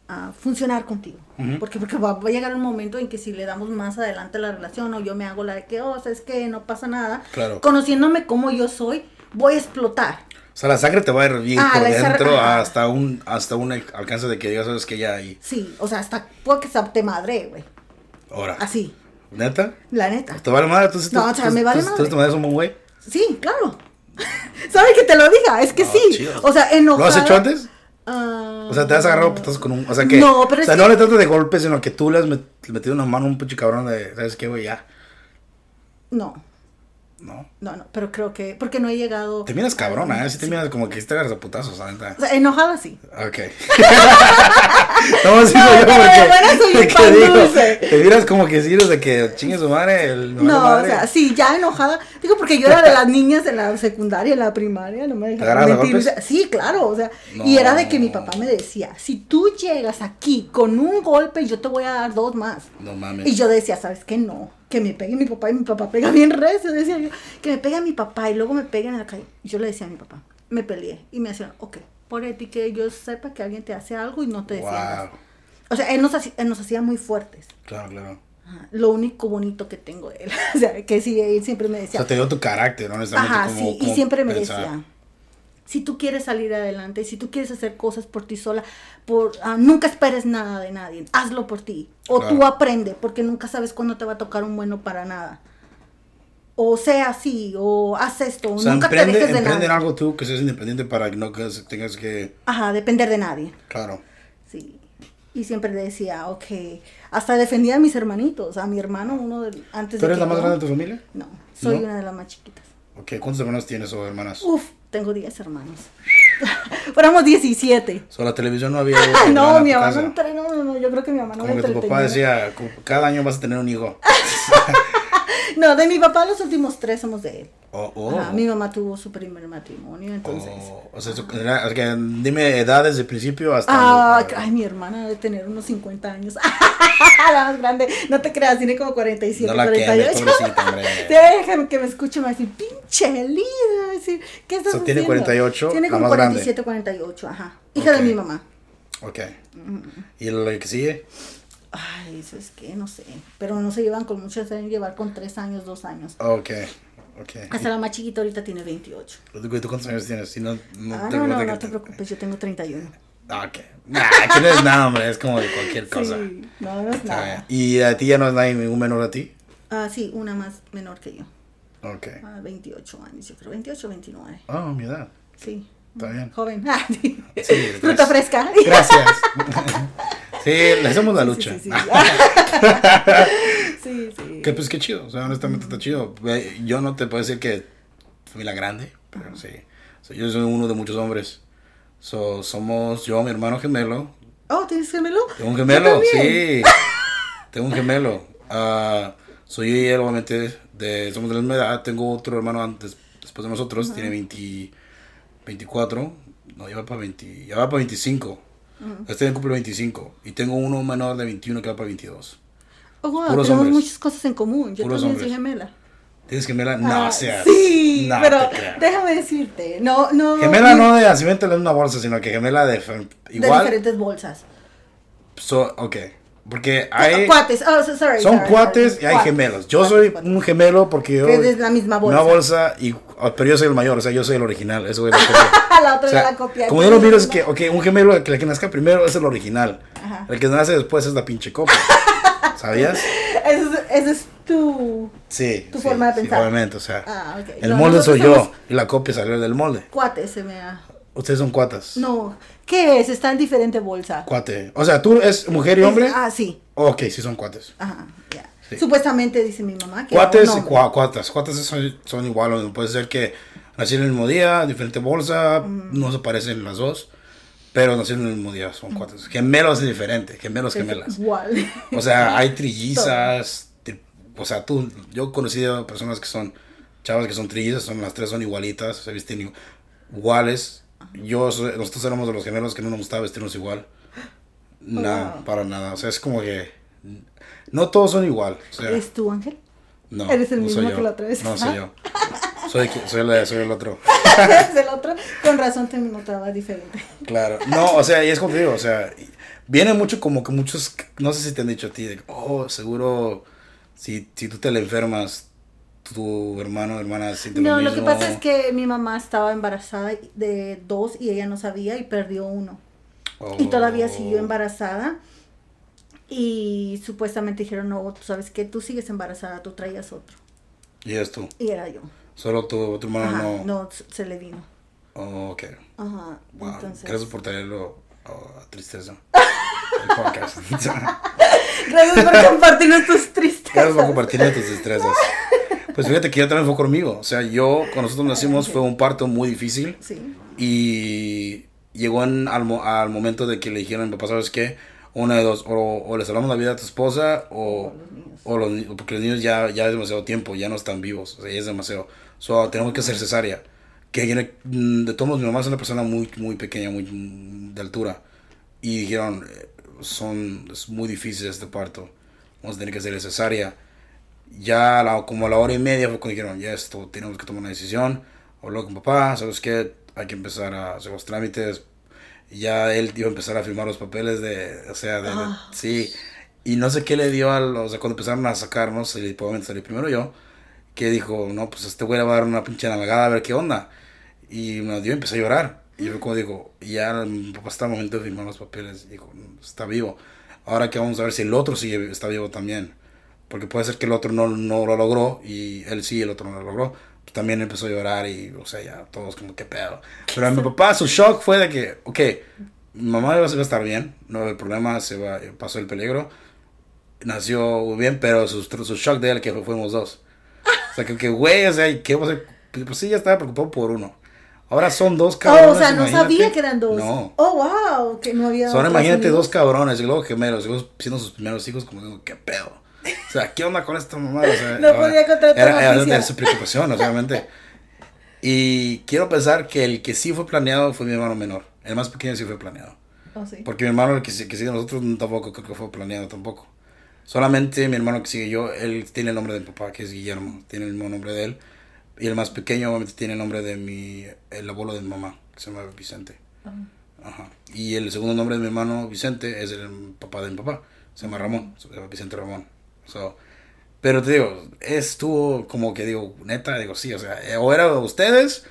[SPEAKER 2] a funcionar contigo. Porque, porque va, va a llegar un momento en que si le damos más adelante la relación o yo me hago la de que, oh, es que no pasa nada.
[SPEAKER 1] Claro.
[SPEAKER 2] Conociéndome como yo soy, voy a explotar.
[SPEAKER 1] O sea, la sangre te va a hervir
[SPEAKER 2] Ah,
[SPEAKER 1] por dentro hasta un, hasta un alcance de que ya sabes que ya hay.
[SPEAKER 2] Sí, o sea, hasta puedo que te madre, güey.
[SPEAKER 1] Ahora.
[SPEAKER 2] Así,
[SPEAKER 1] ¿Neta?
[SPEAKER 2] la neta.
[SPEAKER 1] ¿Te vale madre? ¿Tú,
[SPEAKER 2] No, o sea,
[SPEAKER 1] tú-
[SPEAKER 2] me vale
[SPEAKER 1] tú-
[SPEAKER 2] madre.
[SPEAKER 1] ¿Tú te mandas un buen güey?
[SPEAKER 2] Sí, claro. ¿Sabe que te lo diga? Es que
[SPEAKER 1] No,
[SPEAKER 2] sí.
[SPEAKER 1] chido.
[SPEAKER 2] O sea, enojada.
[SPEAKER 1] ¿Lo has hecho antes?
[SPEAKER 2] Ah,
[SPEAKER 1] O sea, te has agarrado putazos con un. O sea, que.
[SPEAKER 2] No, pero
[SPEAKER 1] o sea,
[SPEAKER 2] es
[SPEAKER 1] no
[SPEAKER 2] que-
[SPEAKER 1] le tratas de golpe, sino que tú le has met- metido una mano a un pinche cabrón de. ¿Sabes qué, güey? Ya.
[SPEAKER 2] No,
[SPEAKER 1] No.
[SPEAKER 2] no, no, pero creo que, porque no he llegado.
[SPEAKER 1] Te miras cabrona, ¿eh? Sí te miras como que te agarras a putazos.
[SPEAKER 2] O sea, enojada sí.
[SPEAKER 1] Ok. no, sí,
[SPEAKER 2] No,
[SPEAKER 1] yo porque.
[SPEAKER 2] pan
[SPEAKER 1] digo,
[SPEAKER 2] dulce.
[SPEAKER 1] Te miras como que si eres de que chingue su madre. El,
[SPEAKER 2] No, o sea, sí, ya enojada. Digo, porque yo era de las niñas de la secundaria, en la primaria, no me dejaban mentir. O sea, sí, claro, o sea,
[SPEAKER 1] No.
[SPEAKER 2] y era de que mi papá me decía, si tú llegas aquí con un golpe, yo te voy a dar dos más.
[SPEAKER 1] No mames.
[SPEAKER 2] Y yo decía, ¿sabes qué? No, que me pegue mi papá y mi papá pega bien recio. Decía yo, que me pegue mi papá y luego me peguen en la calle. Y yo le decía a mi papá, me peleé. Y me decían, ok, por ti que yo sepa que alguien te hace algo y no te defiendas.
[SPEAKER 1] Wow.
[SPEAKER 2] O sea, él nos, hacía, él nos hacía muy fuertes.
[SPEAKER 1] Claro, claro.
[SPEAKER 2] Ajá, Lo único bonito que tengo de él. o sea, que sí, él siempre me
[SPEAKER 1] O
[SPEAKER 2] decía.
[SPEAKER 1] sea, te dio tu carácter, ¿no?
[SPEAKER 2] Ajá,
[SPEAKER 1] como-
[SPEAKER 2] sí. Y
[SPEAKER 1] como
[SPEAKER 2] siempre me decía, si tú quieres salir adelante, si tú quieres hacer cosas por ti sola, por, ah, nunca esperes nada de nadie, hazlo por ti. O tú aprende, porque nunca sabes cuándo te va a tocar un bueno para nada. O sea así, o haz esto,
[SPEAKER 1] O sea,
[SPEAKER 2] nunca
[SPEAKER 1] emprende,
[SPEAKER 2] te dejes de
[SPEAKER 1] emprende en
[SPEAKER 2] nada.
[SPEAKER 1] algo tú que seas independiente para que no que tengas que.
[SPEAKER 2] Ajá, depender de nadie.
[SPEAKER 1] Claro.
[SPEAKER 2] Sí. Y siempre decía, ok, hasta defendía a mis hermanitos, a mi hermano, uno de, antes
[SPEAKER 1] ¿Tú
[SPEAKER 2] de
[SPEAKER 1] eres
[SPEAKER 2] que
[SPEAKER 1] la más
[SPEAKER 2] yo-
[SPEAKER 1] grande de tu familia?
[SPEAKER 2] No, soy
[SPEAKER 1] ¿No?
[SPEAKER 2] una de las más chiquitas.
[SPEAKER 1] Ok, ¿cuántos hermanos tienes o hermanas?
[SPEAKER 2] Uf, Tengo 10 hermanos. Éramos 17.
[SPEAKER 1] So, la televisión no había.
[SPEAKER 2] no, mi mamá no, entre- no, no, yo creo que mi mamá no
[SPEAKER 1] Como
[SPEAKER 2] me
[SPEAKER 1] que tu papá decía, "Como cada año vas a tener un hijo.
[SPEAKER 2] No, de mi papá los últimos tres somos de él.
[SPEAKER 1] Oh, oh.
[SPEAKER 2] Ajá, mi mamá tuvo su primer matrimonio, entonces.
[SPEAKER 1] Oh, o sea, que dime edad desde el principio hasta.
[SPEAKER 2] Ah, ay, mi hermana debe tener unos 50 años. la más grande. No te creas, tiene como 47,
[SPEAKER 1] No la quemes,
[SPEAKER 2] 48.
[SPEAKER 1] pobrecita, hombre.
[SPEAKER 2] Déjame que me escuche más decir, pinche Lida. va a decir, ¿qué estás
[SPEAKER 1] So, tiene
[SPEAKER 2] haciendo?
[SPEAKER 1] 48,
[SPEAKER 2] Tiene
[SPEAKER 1] la
[SPEAKER 2] como
[SPEAKER 1] más grande.
[SPEAKER 2] 47, 48, ajá. Hija de mi mamá.
[SPEAKER 1] Ok. ¿Y lo que sigue?
[SPEAKER 2] Ay, eso es que no sé. Pero no se llevan con muchos, se deben llevar con 3 años, 2 años.
[SPEAKER 1] Ok. Ok.
[SPEAKER 2] Hasta la más chiquita ahorita tiene 28.
[SPEAKER 1] ¿Tú, tú cuántos años tienes? Si no, no
[SPEAKER 2] ah, no, no, no te preocupes, yo tengo 31.
[SPEAKER 1] Ah, ok. Nah, que no es nada, hombre. Es como de cualquier cosa.
[SPEAKER 2] Sí, no, no es nada.
[SPEAKER 1] ¿Y a ti ya no es nadie ningún menor a ti?
[SPEAKER 2] Ah, sí, una más menor que yo.
[SPEAKER 1] Ok.
[SPEAKER 2] Ah, 28 años, yo creo. 28, 29.
[SPEAKER 1] Oh, mi edad.
[SPEAKER 2] Sí.
[SPEAKER 1] Está bien.
[SPEAKER 2] Joven. Ah, sí.
[SPEAKER 1] Sí,
[SPEAKER 2] Fruta fresca.
[SPEAKER 1] Gracias. sí, le hacemos la lucha.
[SPEAKER 2] Sí, sí, sí. sí, sí.
[SPEAKER 1] Que pues qué chido, o sea, honestamente está chido. Yo no te puedo decir que familia grande, pero sí. Yo soy uno de muchos hombres. So, somos yo, mi hermano gemelo.
[SPEAKER 2] Oh, ¿tienes gemelo?
[SPEAKER 1] Tengo un gemelo, sí. Tengo un gemelo. Ah, soy yo y él, obviamente, de, somos de la misma edad. Tengo otro hermano antes, después de nosotros, tiene 20, 24. No, ya va para 20, ya va para 25. Este año cumple 25. Y tengo uno menor de 21 que va para 22.
[SPEAKER 2] Oh, wow,
[SPEAKER 1] Puros
[SPEAKER 2] tenemos
[SPEAKER 1] hombres.
[SPEAKER 2] muchas cosas en común. Yo
[SPEAKER 1] Puros
[SPEAKER 2] también soy gemela.
[SPEAKER 1] ¿Tienes gemela? No,
[SPEAKER 2] Ah,
[SPEAKER 1] seas.
[SPEAKER 2] Sí,
[SPEAKER 1] no
[SPEAKER 2] pero déjame decirte. No, no.
[SPEAKER 1] Gemela no de nacimiento en una bolsa, sino que gemela de fe-
[SPEAKER 2] De
[SPEAKER 1] igual.
[SPEAKER 2] diferentes bolsas.
[SPEAKER 1] So, ok. Porque hay.
[SPEAKER 2] Cuates. Oh, so- sorry.
[SPEAKER 1] Son
[SPEAKER 2] sorry,
[SPEAKER 1] cuates
[SPEAKER 2] sorry.
[SPEAKER 1] y hay
[SPEAKER 2] Cuates,
[SPEAKER 1] gemelos. Yo
[SPEAKER 2] cuates,
[SPEAKER 1] soy
[SPEAKER 2] cuates.
[SPEAKER 1] un gemelo porque yo.
[SPEAKER 2] Es la misma bolsa.
[SPEAKER 1] Una bolsa, y, pero yo soy el mayor, o sea, yo soy el original. Eso es lo que
[SPEAKER 2] la otra
[SPEAKER 1] o sea,
[SPEAKER 2] la copia.
[SPEAKER 1] Como yo lo miro es que, ok, un gemelo, el que, el que nazca primero es el original.
[SPEAKER 2] Ajá.
[SPEAKER 1] El que nace después es la pinche copia. ¿Sabías?
[SPEAKER 2] Ese es, tu.
[SPEAKER 1] Sí.
[SPEAKER 2] Tu
[SPEAKER 1] sí,
[SPEAKER 2] forma de
[SPEAKER 1] sí,
[SPEAKER 2] pensar.
[SPEAKER 1] obviamente, o sea.
[SPEAKER 2] Ah, ok.
[SPEAKER 1] El
[SPEAKER 2] No,
[SPEAKER 1] molde soy yo y la copia salió del molde.
[SPEAKER 2] Cuates se me ha.
[SPEAKER 1] Ustedes son cuatas.
[SPEAKER 2] No. ¿Qué es? Está en diferente bolsa.
[SPEAKER 1] Cuate. O sea, tú es mujer y hombre.
[SPEAKER 2] Es- ah, sí.
[SPEAKER 1] Ok, sí son cuates.
[SPEAKER 2] Ajá, ya.
[SPEAKER 1] Sí.
[SPEAKER 2] Supuestamente dice mi mamá que.
[SPEAKER 1] Cuates y cua- cuatas. Cuatas son, son igual. Puede ser que nacieron en el mismo día, diferente bolsa,
[SPEAKER 2] Mm.
[SPEAKER 1] no se parecen las dos, pero nacieron en el mismo día, son cuates. Gemelos es diferente, gemelos,
[SPEAKER 2] Es
[SPEAKER 1] gemelas.
[SPEAKER 2] Igual.
[SPEAKER 1] O sea, hay trillizas. tri- o sea, tú, yo he conocido personas que son chavas que son trillizas, son las tres son igualitas, se visten igu- iguales. Yo, nosotros éramos de los gemelos que no nos gustaba vestirnos igual. Nada,
[SPEAKER 2] wow.
[SPEAKER 1] para nada. O sea, es como que no todos son igual. O sea,
[SPEAKER 2] ¿Eres tú, Ángel?
[SPEAKER 1] no,
[SPEAKER 2] Eres el
[SPEAKER 1] no
[SPEAKER 2] mismo
[SPEAKER 1] soy yo.
[SPEAKER 2] que la otra vez.
[SPEAKER 1] No, soy yo. Soy, soy, la- soy el otro.
[SPEAKER 2] ¿Eres el otro? Con razón te notaba diferente.
[SPEAKER 1] Claro. No, o sea, y es como te digo, o sea, viene mucho como que muchos, no sé si te han dicho a ti, de, oh, seguro, si, si tú te le enfermas, tu hermano o hermana siente
[SPEAKER 2] No,
[SPEAKER 1] lo
[SPEAKER 2] lo
[SPEAKER 1] mismo.
[SPEAKER 2] que pasa es que mi mamá estaba embarazada de dos y ella no sabía y perdió uno. Y todavía siguió
[SPEAKER 1] Oh.
[SPEAKER 2] embarazada. Y supuestamente dijeron, no, tú sabes que tú sigues embarazada, tú traías otro.
[SPEAKER 1] Y es tú.
[SPEAKER 2] Y era yo.
[SPEAKER 1] Solo tu, tu hermano
[SPEAKER 2] Ajá,
[SPEAKER 1] no.
[SPEAKER 2] no, se le vino.
[SPEAKER 1] Oh, ok.
[SPEAKER 2] Ajá,
[SPEAKER 1] Wow.
[SPEAKER 2] entonces.
[SPEAKER 1] Gracias por traerlo oh, a tristeza. El podcast.
[SPEAKER 2] Gracias por compartirnos tus tristezas.
[SPEAKER 1] Gracias por compartir tus destrezas. Pues fíjate que ya también fue conmigo. O sea, yo, cuando nosotros nacimos, fue un parto muy difícil.
[SPEAKER 2] Sí.
[SPEAKER 1] Y llegó en- al, al momento de que le dijeron, papá, ¿sabes qué? Una de dos, o, o le salvamos la vida a tu esposa, o, o los niños, porque los niños ya, ya es demasiado tiempo, ya no están vivos, o sea, ya es demasiado. So, tenemos que hacer cesárea. Que mm, de todos modos, mi mamá es una persona muy, muy pequeña, muy mm, de altura. Y dijeron, eh, son, es muy difícil este parto, vamos a tener que hacer cesárea. Ya a la- como a la hora y media fue cuando dijeron, ya esto, tenemos que tomar una decisión. Habló con papá, ¿sabes qué? Hay que empezar a hacer los trámites. Y ya él iba a empezar a firmar los papeles de, o sea, de, de-
[SPEAKER 2] Ah.
[SPEAKER 1] sí. Y no sé qué le dio al, o sea, cuando empezaron a sacarnos, salí, probablemente salí primero yo, que dijo, no, pues este güey le va a dar una pinche navegada a ver qué onda. Y me dio y empecé a llorar. Y yo como digo, y ya mi papá está al momento de firmar los papeles. Y dijo, "No, está vivo. Ahora que vamos a ver si el otro sigue, está vivo también. Porque puede ser que el otro no, no lo logró y él sí, el otro no lo logró. Pues también empezó a llorar y, o sea, ya todos como, qué pedo. Pero a mi papá su shock fue de que, ok, mi mamá iba a estar bien, no hay problema, se va, pasó el peligro. Nació muy bien, pero su, su shock de él que fuimos dos. O sea, que, güey, o sea, ¿qué va a hacer? Pues sí, ya estaba preocupado por uno. Ahora son dos cabrones.
[SPEAKER 2] Oh, o sea, no
[SPEAKER 1] imagínate.
[SPEAKER 2] sabía que eran dos.
[SPEAKER 1] No.
[SPEAKER 2] Oh, wow, que no había. Otros
[SPEAKER 1] imagínate,
[SPEAKER 2] amigos.
[SPEAKER 1] dos cabrones y luego gemelos, y luego siendo sus primeros hijos, como digo, ¿qué pedo? O sea, ¿qué onda con esta mamá? O sea,
[SPEAKER 2] No podía contar otra
[SPEAKER 1] era, era de su preocupación, obviamente. Y quiero pensar que el que sí fue planeado fue mi hermano menor. El más pequeño sí fue planeado.
[SPEAKER 2] Oh, sí.
[SPEAKER 1] Porque mi hermano, el que, que sigue nosotros, tampoco creo que fue planeado tampoco. Solamente mi hermano que sigue yo, él tiene el nombre de mi papá, que es Guillermo, tiene el mismo nombre de él. Y el más pequeño, obviamente, tiene el nombre de mi, el abuelo de mi mamá, que se llama Vicente. Ajá. Y el segundo nombre de mi hermano Vicente es el papá de mi papá, se llama Ramón, se llama Vicente Ramón. So, pero te digo, estuvo como que digo, neta, digo, sí, o sea, eh, o era ustedes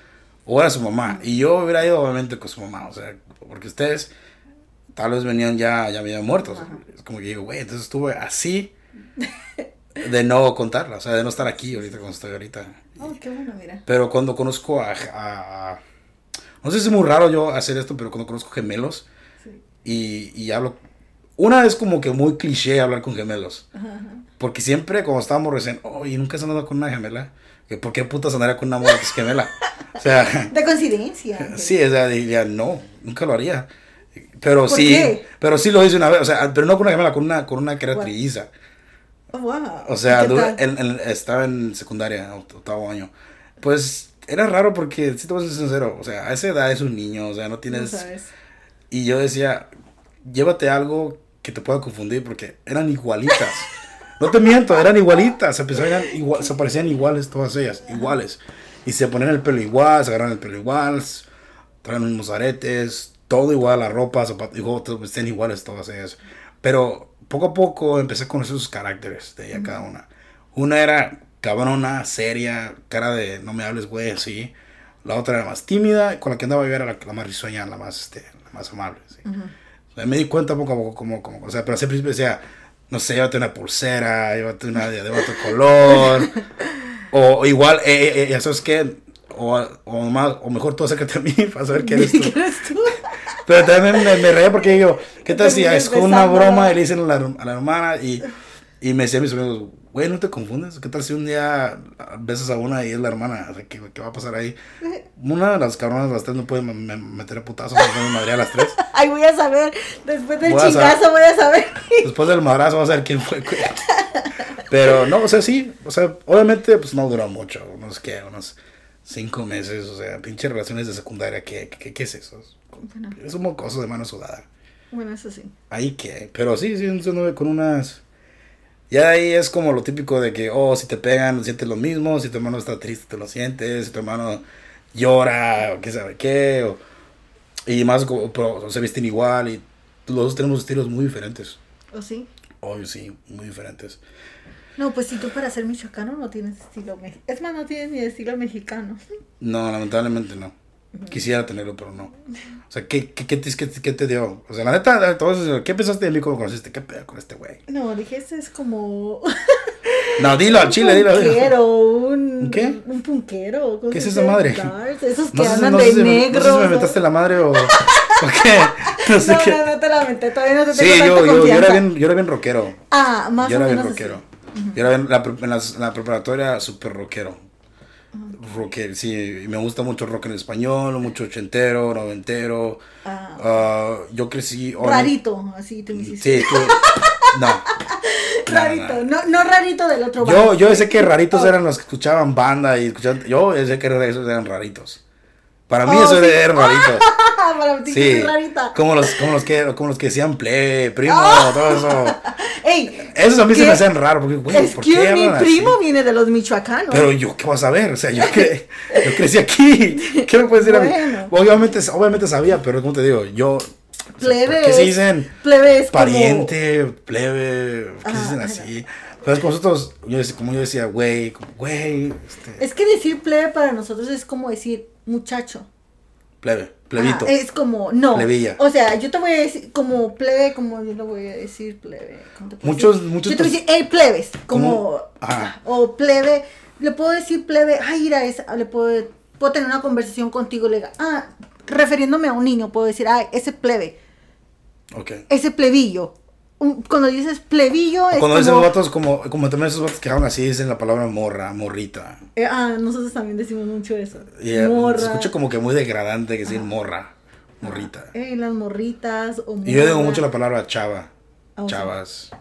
[SPEAKER 1] o era su mamá. Y yo hubiera ido obviamente con su mamá, o sea, porque ustedes tal vez venían ya, ya habían muertos. Es como que digo, güey, entonces estuve así de no contarla, o sea, de no estar aquí ahorita cuando estoy ahorita.
[SPEAKER 2] Oh, qué bueno, mira.
[SPEAKER 1] Pero cuando conozco a, a- a- No sé si es muy raro yo hacer esto, pero cuando conozco gemelos
[SPEAKER 2] Sí.
[SPEAKER 1] y, y hablo... Una es como que muy cliché hablar con gemelos.
[SPEAKER 2] Ajá.
[SPEAKER 1] Porque siempre cuando estábamos recién, oye, ¿nunca has andado con una gemela? Que, ¿Por qué putas andaría con una mujer que es gemela? O sea,
[SPEAKER 2] De coincidencia.
[SPEAKER 1] sí, o sea, diría, no, nunca lo haría. Pero
[SPEAKER 2] ¿Por
[SPEAKER 1] sí,
[SPEAKER 2] qué?
[SPEAKER 1] pero sí lo hice una vez, o sea, pero no con una gemela, con una, con una que era trilliza.
[SPEAKER 2] Oh, wow.
[SPEAKER 1] O sea, estaba en secundaria, oct- octavo año. Pues era raro porque, si te voy a ser sincero, o sea, a esa edad es un niño, o sea, no
[SPEAKER 2] No
[SPEAKER 1] tienes...
[SPEAKER 2] sabes.
[SPEAKER 1] y yo decía, llévate algo que te pueda confundir porque eran igualitas. No te miento, eran igualitas, se, pensaban igual, se parecían iguales todas ellas, iguales. Y se ponían el pelo igual, se agarran el pelo igual, traen mismos aretes, todo igual, la ropa, zapatos, vestían iguales todas ellas. Pero poco a poco empecé a conocer sus caracteres de ella cada una. Una era cabrona, seria, cara de no me hables, güey, así. La otra era más tímida, con la que andaba yo era la, la más risueña, la más, este, la más amable, sí. O sea, me di cuenta poco a poco como, como, o sea, pero al principio decía, no sé, llévate una pulsera, llévate una de, otro color, o, o igual, eh, eh, eh, ¿sabes qué? O, o, más, o mejor tú acércate a mí para saber quién eres tú.
[SPEAKER 2] ¿Qué eres tú?
[SPEAKER 1] Pero también me, me reía porque digo, ¿qué tal si es una broma y le dicen a la, a la hermana y, y me decían mis amigos, güey, no te confundes? ¿Qué tal si un día besas a una y es la hermana? O sea, ¿qué, qué va a pasar ahí? Una de las cabronas, las tres no me- meter a putazos, me madre a las tres.
[SPEAKER 2] Ay, voy a saber. Después del
[SPEAKER 1] Voy
[SPEAKER 2] chingazo
[SPEAKER 1] saber.
[SPEAKER 2] voy a saber.
[SPEAKER 1] Después del madrazo vamos a ver quién fue. güey. Pero no, o sea, sí, o sea, obviamente pues no duró mucho, unos que, unos cinco meses, o sea, pinche relaciones de secundaria, ¿qué, qué, qué es eso?
[SPEAKER 2] Bueno.
[SPEAKER 1] Es un mocoso de mano sudada.
[SPEAKER 2] Bueno, eso sí.
[SPEAKER 1] Ahí que, pero sí, sí, con unas... Ya ahí es como lo típico de que, oh, si te pegan, sientes lo mismo, si tu hermano está triste, te lo sientes, si tu hermano llora, o qué sabe qué, o- y más, pero se visten igual, y los dos tenemos estilos muy diferentes.
[SPEAKER 2] ¿O sí?
[SPEAKER 1] Obvio, sí, muy diferentes.
[SPEAKER 2] No, pues si tú para ser michoacano no tienes estilo mexicano. Es más, no tienes ni estilo mexicano.
[SPEAKER 1] No, lamentablemente no. Quisiera tenerlo, pero no. O sea, ¿qué, qué, qué, te, qué, te dio? O sea, la neta, todo eso, ¿qué pensaste de mí cuando conociste? ¿Qué pedo con este güey?
[SPEAKER 2] No, dije, este es como.
[SPEAKER 1] No, dilo al chile,
[SPEAKER 2] un
[SPEAKER 1] dilo, dilo.
[SPEAKER 2] punquero, un.
[SPEAKER 1] ¿Un qué?
[SPEAKER 2] Un punquero. ¿cómo
[SPEAKER 1] ¿Qué es esa madre?
[SPEAKER 2] Esos que
[SPEAKER 1] No
[SPEAKER 2] andan
[SPEAKER 1] no
[SPEAKER 2] de
[SPEAKER 1] si me-
[SPEAKER 2] negro.
[SPEAKER 1] no sé si me metaste la madre o, o qué. No sé
[SPEAKER 2] No,
[SPEAKER 1] qué.
[SPEAKER 2] no, no te la menté, todavía no te
[SPEAKER 1] Sí,
[SPEAKER 2] tengo
[SPEAKER 1] yo,
[SPEAKER 2] tanta
[SPEAKER 1] yo, yo,
[SPEAKER 2] confianza.
[SPEAKER 1] era bien, yo era bien rockero.
[SPEAKER 2] Ah, más
[SPEAKER 1] yo
[SPEAKER 2] o
[SPEAKER 1] era bien
[SPEAKER 2] menos.
[SPEAKER 1] rockero.
[SPEAKER 2] así.
[SPEAKER 1] Yo era bien, la, en, las- en la preparatoria súper rockero. Rocker, sí, me gusta mucho rock en español, mucho ochentero, noventero.
[SPEAKER 2] Ah.
[SPEAKER 1] Ah, yo crecí...
[SPEAKER 2] Rarito, así te me hiciste.
[SPEAKER 1] Sí, tú- no.
[SPEAKER 2] Rarito,
[SPEAKER 1] no.
[SPEAKER 2] no, no rarito del otro
[SPEAKER 1] Yo,
[SPEAKER 2] bando.
[SPEAKER 1] yo sé que raritos
[SPEAKER 2] Oh.
[SPEAKER 1] eran los que escuchaban banda y escuchaban... Yo sé que esos eran raritos. Para mí
[SPEAKER 2] Oh,
[SPEAKER 1] esos
[SPEAKER 2] sí.
[SPEAKER 1] eran raritos.
[SPEAKER 2] Para ti,
[SPEAKER 1] Sí,
[SPEAKER 2] rarita.
[SPEAKER 1] como los, como los que, como los que decían play, primo,
[SPEAKER 2] Oh.
[SPEAKER 1] todo eso.
[SPEAKER 2] Ey,
[SPEAKER 1] Esos a mí se me hacen raro, porque, güey, ¿por qué así?
[SPEAKER 2] primo viene de los michoacanos.
[SPEAKER 1] Pero yo, ¿qué vas a ver? O sea, yo, que, yo crecí aquí. ¿Qué me puedes decir a
[SPEAKER 2] Bueno.
[SPEAKER 1] mí? Obviamente, obviamente sabía, pero como te digo, yo...
[SPEAKER 2] plebe.
[SPEAKER 1] ¿Por qué se dicen
[SPEAKER 2] Plebe es como-
[SPEAKER 1] pariente, plebe? ¿Por qué se
[SPEAKER 2] Ah,
[SPEAKER 1] dicen así? Con nosotros, yo, como yo decía, güey, como, güey, este,
[SPEAKER 2] Es que decir plebe para nosotros es como decir muchacho.
[SPEAKER 1] plebe, plebito.
[SPEAKER 2] Es como, no.
[SPEAKER 1] Plebilla.
[SPEAKER 2] O sea, yo te voy a decir, como plebe, como yo lo voy a decir, plebe. ¿cómo te puedo
[SPEAKER 1] Muchos-
[SPEAKER 2] decir?
[SPEAKER 1] muchos
[SPEAKER 2] Yo te voy a decir, hey, plebes. Como.
[SPEAKER 1] Ajá.
[SPEAKER 2] o plebe. Le puedo decir plebe, ay, mira, esa, le puedo, puedo tener una conversación contigo, le diga, ah, refiriéndome a un niño, puedo decir, ay, ese plebe,
[SPEAKER 1] Ok.
[SPEAKER 2] ese plebillo. Un- cuando dices plebillo,
[SPEAKER 1] O
[SPEAKER 2] es
[SPEAKER 1] cuando dicen
[SPEAKER 2] como...
[SPEAKER 1] vatos, como, como también esos vatos que hablan así, dicen la palabra morra, morrita.
[SPEAKER 2] Eh, ah, nosotros también decimos mucho eso.
[SPEAKER 1] Eh,
[SPEAKER 2] Morra.
[SPEAKER 1] se escucha como que muy degradante que decir morra, morrita.
[SPEAKER 2] Eh, las morritas o
[SPEAKER 1] Y yo digo
[SPEAKER 2] morra.
[SPEAKER 1] mucho la palabra chava,
[SPEAKER 2] Ah,
[SPEAKER 1] chavas,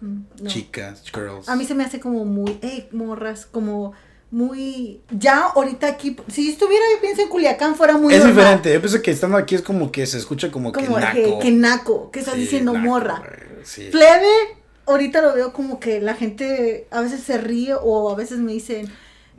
[SPEAKER 2] no.
[SPEAKER 1] chicas, girls.
[SPEAKER 2] A mí se me hace como muy, eh, morras, como muy... Ya ahorita aquí, si estuviera, yo pienso en Culiacán, fuera muy
[SPEAKER 1] es
[SPEAKER 2] normal.
[SPEAKER 1] diferente, yo pienso que estando aquí es como que se escucha como,
[SPEAKER 2] Como
[SPEAKER 1] que naco.
[SPEAKER 2] que, que naco, que estás
[SPEAKER 1] Sí,
[SPEAKER 2] diciendo
[SPEAKER 1] naco,
[SPEAKER 2] morra.
[SPEAKER 1] sí.
[SPEAKER 2] Plebe, ahorita lo veo como que la gente a veces se ríe o a veces me dicen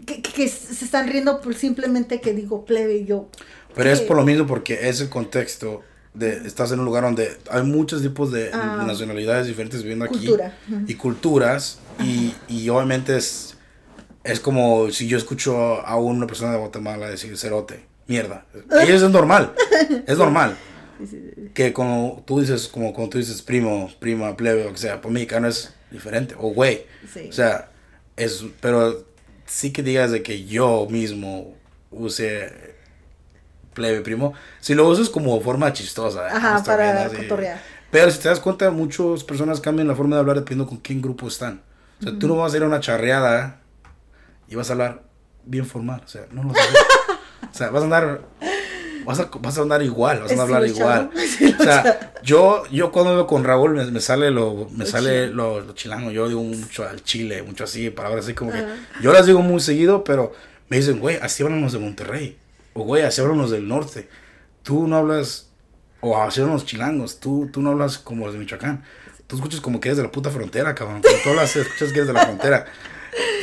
[SPEAKER 2] que, que- que se están riendo por simplemente que digo plebe y yo.
[SPEAKER 1] Pero es por lo mismo porque es el contexto de estás en un lugar donde hay muchos tipos de
[SPEAKER 2] Ah.
[SPEAKER 1] nacionalidades diferentes viviendo aquí
[SPEAKER 2] Cultura.
[SPEAKER 1] Y culturas y, y obviamente es es como si yo escucho a una persona de Guatemala decir cerote, mierda. Y eso es normal. Es normal. Que como tú dices, como cuando tú dices primo, prima, plebe, o sea, por mexicano es diferente. O güey.
[SPEAKER 2] Sí.
[SPEAKER 1] O sea, es, pero sí que digas de que yo mismo use plebe, primo. Si lo usas como forma chistosa.
[SPEAKER 2] Ajá, para cotorrear.
[SPEAKER 1] Pero si te das cuenta, muchas personas cambian la forma de hablar dependiendo con quién grupo están. O sea, tú no vas a ir a una charreada y vas a hablar bien formal. O sea, no lo hacer. O sea, vas a andar. Vas a, vas a andar igual, vas a
[SPEAKER 2] Sí,
[SPEAKER 1] hablar igual.
[SPEAKER 2] lo
[SPEAKER 1] o sea, yo, yo cuando veo con Raúl me, me sale lo, me sale lo, lo chilango. Yo digo mucho al chile, mucho así, palabras así como que. Yo las digo muy seguido, pero me dicen, güey, así hablan los de Monterrey. O güey, así hablan los del norte. Tú no hablas. O así hablan los chilangos. Tú, tú no hablas como los de Michoacán. Tú escuchas como que eres de la puta frontera, cabrón. Cuando tú hablas, escuchas que eres de la frontera.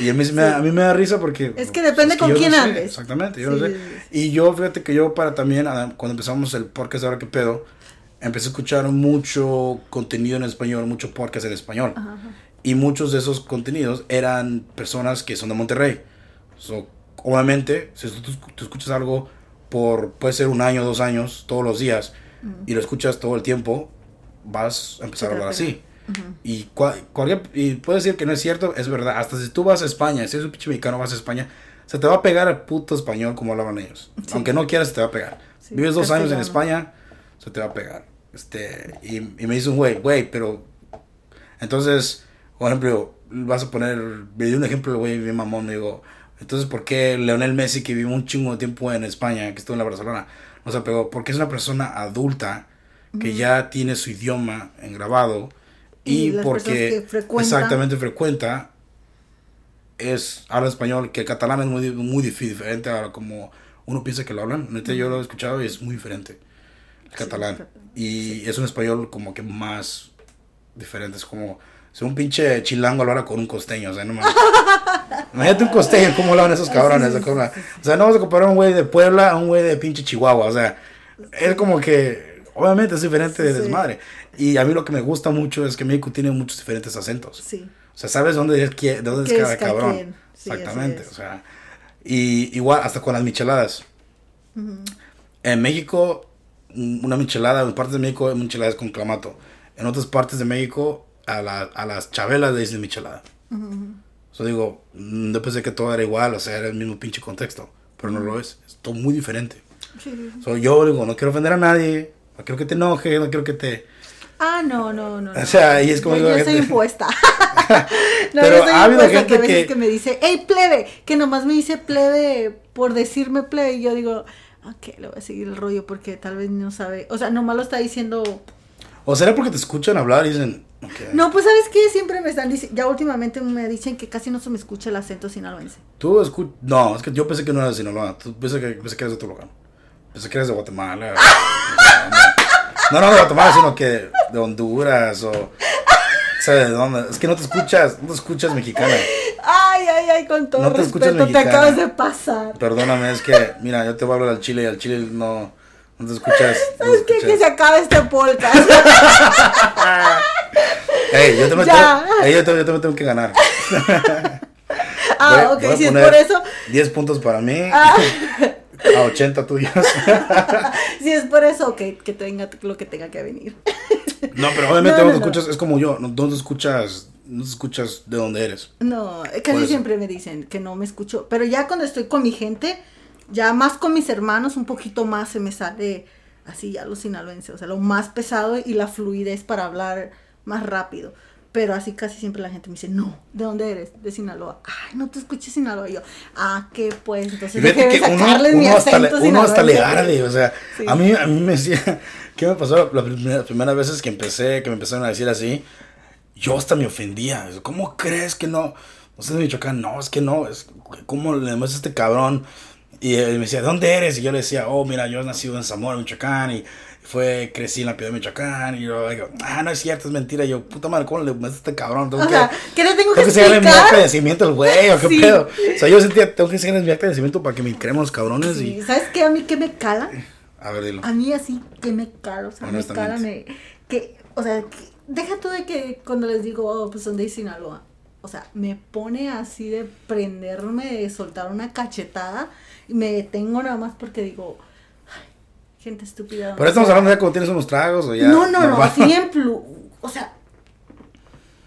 [SPEAKER 1] Y a mí, me da- a mí me da risa porque...
[SPEAKER 2] Es que depende con
[SPEAKER 1] no
[SPEAKER 2] quién
[SPEAKER 1] sé,
[SPEAKER 2] andes.
[SPEAKER 1] Exactamente, yo
[SPEAKER 2] Sí,
[SPEAKER 1] no sé.
[SPEAKER 2] sí, sí.
[SPEAKER 1] Y yo, fíjate que yo para también, ah, cuando empezamos el podcast Ahora que pedo, empecé a escuchar mucho contenido en español, mucho podcast en español.
[SPEAKER 2] Ajá, ajá.
[SPEAKER 1] Y muchos de esos contenidos eran personas que son de Monterrey. So, obviamente, si tú, tú escuchas algo por, puede ser un año, dos años, todos los días, y lo escuchas todo el tiempo, vas a empezar a hablar
[SPEAKER 2] a
[SPEAKER 1] Y, cua- cualquier, y puedes decir que no es cierto, es verdad. Hasta si tú vas a España, si eres un pinche mexicano, vas a España, se te va a pegar el puto español como hablaban ellos. Aunque no quieras, se te va a pegar.
[SPEAKER 2] Sí,
[SPEAKER 1] Vives dos años en. España, se te va a pegar. Este, y, y me dice un güey, güey, pero. Entonces, por ejemplo, vas a poner. Me dio un ejemplo, güey, bien mamón. Me digo, entonces, ¿por qué Leonel Messi, que vivió un chingo de tiempo en España, que estuvo en la Barcelona, no se pegó? Porque es una persona adulta que ya tiene su idioma en grabado y,
[SPEAKER 2] Y las
[SPEAKER 1] porque
[SPEAKER 2] que frecuentan-
[SPEAKER 1] exactamente frecuenta es habla español que el catalán es muy muy dif- diferente a como uno piensa que lo hablan. Neta yo lo he escuchado y es muy diferente el catalán. y es un español como que más diferente es como si un pinche chilango hablara con un costeño o sea no mames. imagínate un costeño cómo hablan esos cabrones
[SPEAKER 2] Sí, sí,
[SPEAKER 1] o sea no vamos a comparar a un güey de Puebla a un güey de pinche Chihuahua o sea es como que obviamente es diferente de
[SPEAKER 2] Sí.
[SPEAKER 1] desmadre y a mí lo que me gusta mucho es que México tiene muchos diferentes acentos
[SPEAKER 2] Sí.
[SPEAKER 1] o sea, sabes dónde es, qui- dónde es
[SPEAKER 2] ¿Qué
[SPEAKER 1] cada
[SPEAKER 2] es
[SPEAKER 1] cabrón.
[SPEAKER 2] Sí,
[SPEAKER 1] Exactamente.
[SPEAKER 2] es.
[SPEAKER 1] O sea, y igual hasta con las micheladas. En México, una michelada, en partes de México, una michelada es con clamato. En otras partes de México, a, la- a las chabelas le dicen michelada. O sea, digo, mm, yo pensé que todo era igual, o sea, era el mismo pinche contexto. Pero no lo es. Es todo muy diferente.
[SPEAKER 2] Sí.
[SPEAKER 1] So, yo digo, no quiero ofender a nadie. No quiero que te enojes, no quiero que te...
[SPEAKER 2] Ah, no, no, no. no.
[SPEAKER 1] O sea, y es como
[SPEAKER 2] Yo,
[SPEAKER 1] digo,
[SPEAKER 2] yo soy
[SPEAKER 1] gente-
[SPEAKER 2] impuesta. no,
[SPEAKER 1] Pero
[SPEAKER 2] yo soy
[SPEAKER 1] ha habido gente
[SPEAKER 2] que a veces
[SPEAKER 1] que-
[SPEAKER 2] que... me dice, hey, plebe, que nomás me dice plebe por decirme plebe. Y yo digo, ok, le voy a seguir el rollo porque tal vez no sabe. O sea, nomás lo está diciendo.
[SPEAKER 1] O será porque te escuchan hablar y dicen... ok.
[SPEAKER 2] No, pues, ¿sabes qué? Siempre me están diciendo. Ya últimamente me dicen que casi no se me escucha el acento sinaloense.
[SPEAKER 1] Tú escuchas. No, es que yo pensé que no eras de Sinaloa. Tú pensé que, pensé que eras de otro lugar. Pensé que eras de Guatemala. no, no de Guatemala, sino que de Honduras o. sea, de dónde. Es que no te escuchas, no te escuchas mexicana.
[SPEAKER 2] Ay, ay, ay, con todo
[SPEAKER 1] No te escuchas
[SPEAKER 2] respeto, te
[SPEAKER 1] mexicana.
[SPEAKER 2] acabas de pasar.
[SPEAKER 1] Perdóname, es que, mira, yo te voy a hablar al chile y al chile no, no te escuchas. No te
[SPEAKER 2] ¿Sabes qué? Que
[SPEAKER 1] escuchas.
[SPEAKER 2] se acabe este podcast.
[SPEAKER 1] Ey, yo, te me
[SPEAKER 2] Ya.
[SPEAKER 1] tengo, ey, yo, te- yo te me tengo que ganar.
[SPEAKER 2] ah,
[SPEAKER 1] Voy-
[SPEAKER 2] ok,
[SPEAKER 1] voy
[SPEAKER 2] si es por eso.
[SPEAKER 1] 10 puntos para mí,
[SPEAKER 2] Ah.
[SPEAKER 1] A 80 tuyos.
[SPEAKER 2] Si es por eso, que, que tenga lo que tenga que venir.
[SPEAKER 1] No, pero obviamente
[SPEAKER 2] No,
[SPEAKER 1] no, escuchas, es como yo, no, te escuchas, no te escuchas de dónde eres.
[SPEAKER 2] No, casi siempre me dicen que no me escucho. Pero ya cuando estoy con mi gente, ya más con mis hermanos, un poquito más se me sale así ya lo sinaloense. O sea, lo más pesado y la fluidez para hablar más rápido. Pero así casi siempre la gente me dice, no, ¿de dónde eres? De Sinaloa. Ay, no te escuché Sinaloa. Y yo, ah, ¿qué pues? Entonces de
[SPEAKER 1] que uno, hasta, le, uno hasta le arde, o sea,
[SPEAKER 2] Sí.
[SPEAKER 1] a, mí, a mí me decía, ¿qué me pasó la, la primera- las primeras veces que empecé, que me empezaron a decir así? Yo hasta me ofendía, ¿cómo crees que no? Usted de Michoacán, no, es que no, es, ¿cómo le demuestra este cabrón? Y él me decía, ¿dónde eres? Y yo le decía, oh, mira, yo nací en Zamora, Michoacán, y fue, crecí en la Piedad de Michoacán, y yo digo, ah, no es cierto, es mentira, y yo, puta madre, ¿cómo le demuestra a este cabrón? Tengo
[SPEAKER 2] O
[SPEAKER 1] que-
[SPEAKER 2] sea, ¿qué le tengo que
[SPEAKER 1] tengo que enseñarle mi nacimiento al güey, o qué
[SPEAKER 2] Sí.
[SPEAKER 1] pedo. O sea, yo sentía, tengo que enseñarles mi acta de nacimiento para que me crean los cabrones
[SPEAKER 2] Sí,
[SPEAKER 1] y...
[SPEAKER 2] ¿Sabes qué? A mí que me cala.
[SPEAKER 1] A ver, dilo.
[SPEAKER 2] A mí así que me cala, o sea, me cala, me, que, o sea, que- deja tú de que cuando les digo, oh, pues son de Sinaloa, o sea, me pone así de prenderme, de soltar una cachetada, y me detengo nada más porque digo, gente estúpida.
[SPEAKER 1] Pero estamos hablando ya cuando tienes unos tragos o ya.
[SPEAKER 2] No, no, no, plu, o sea,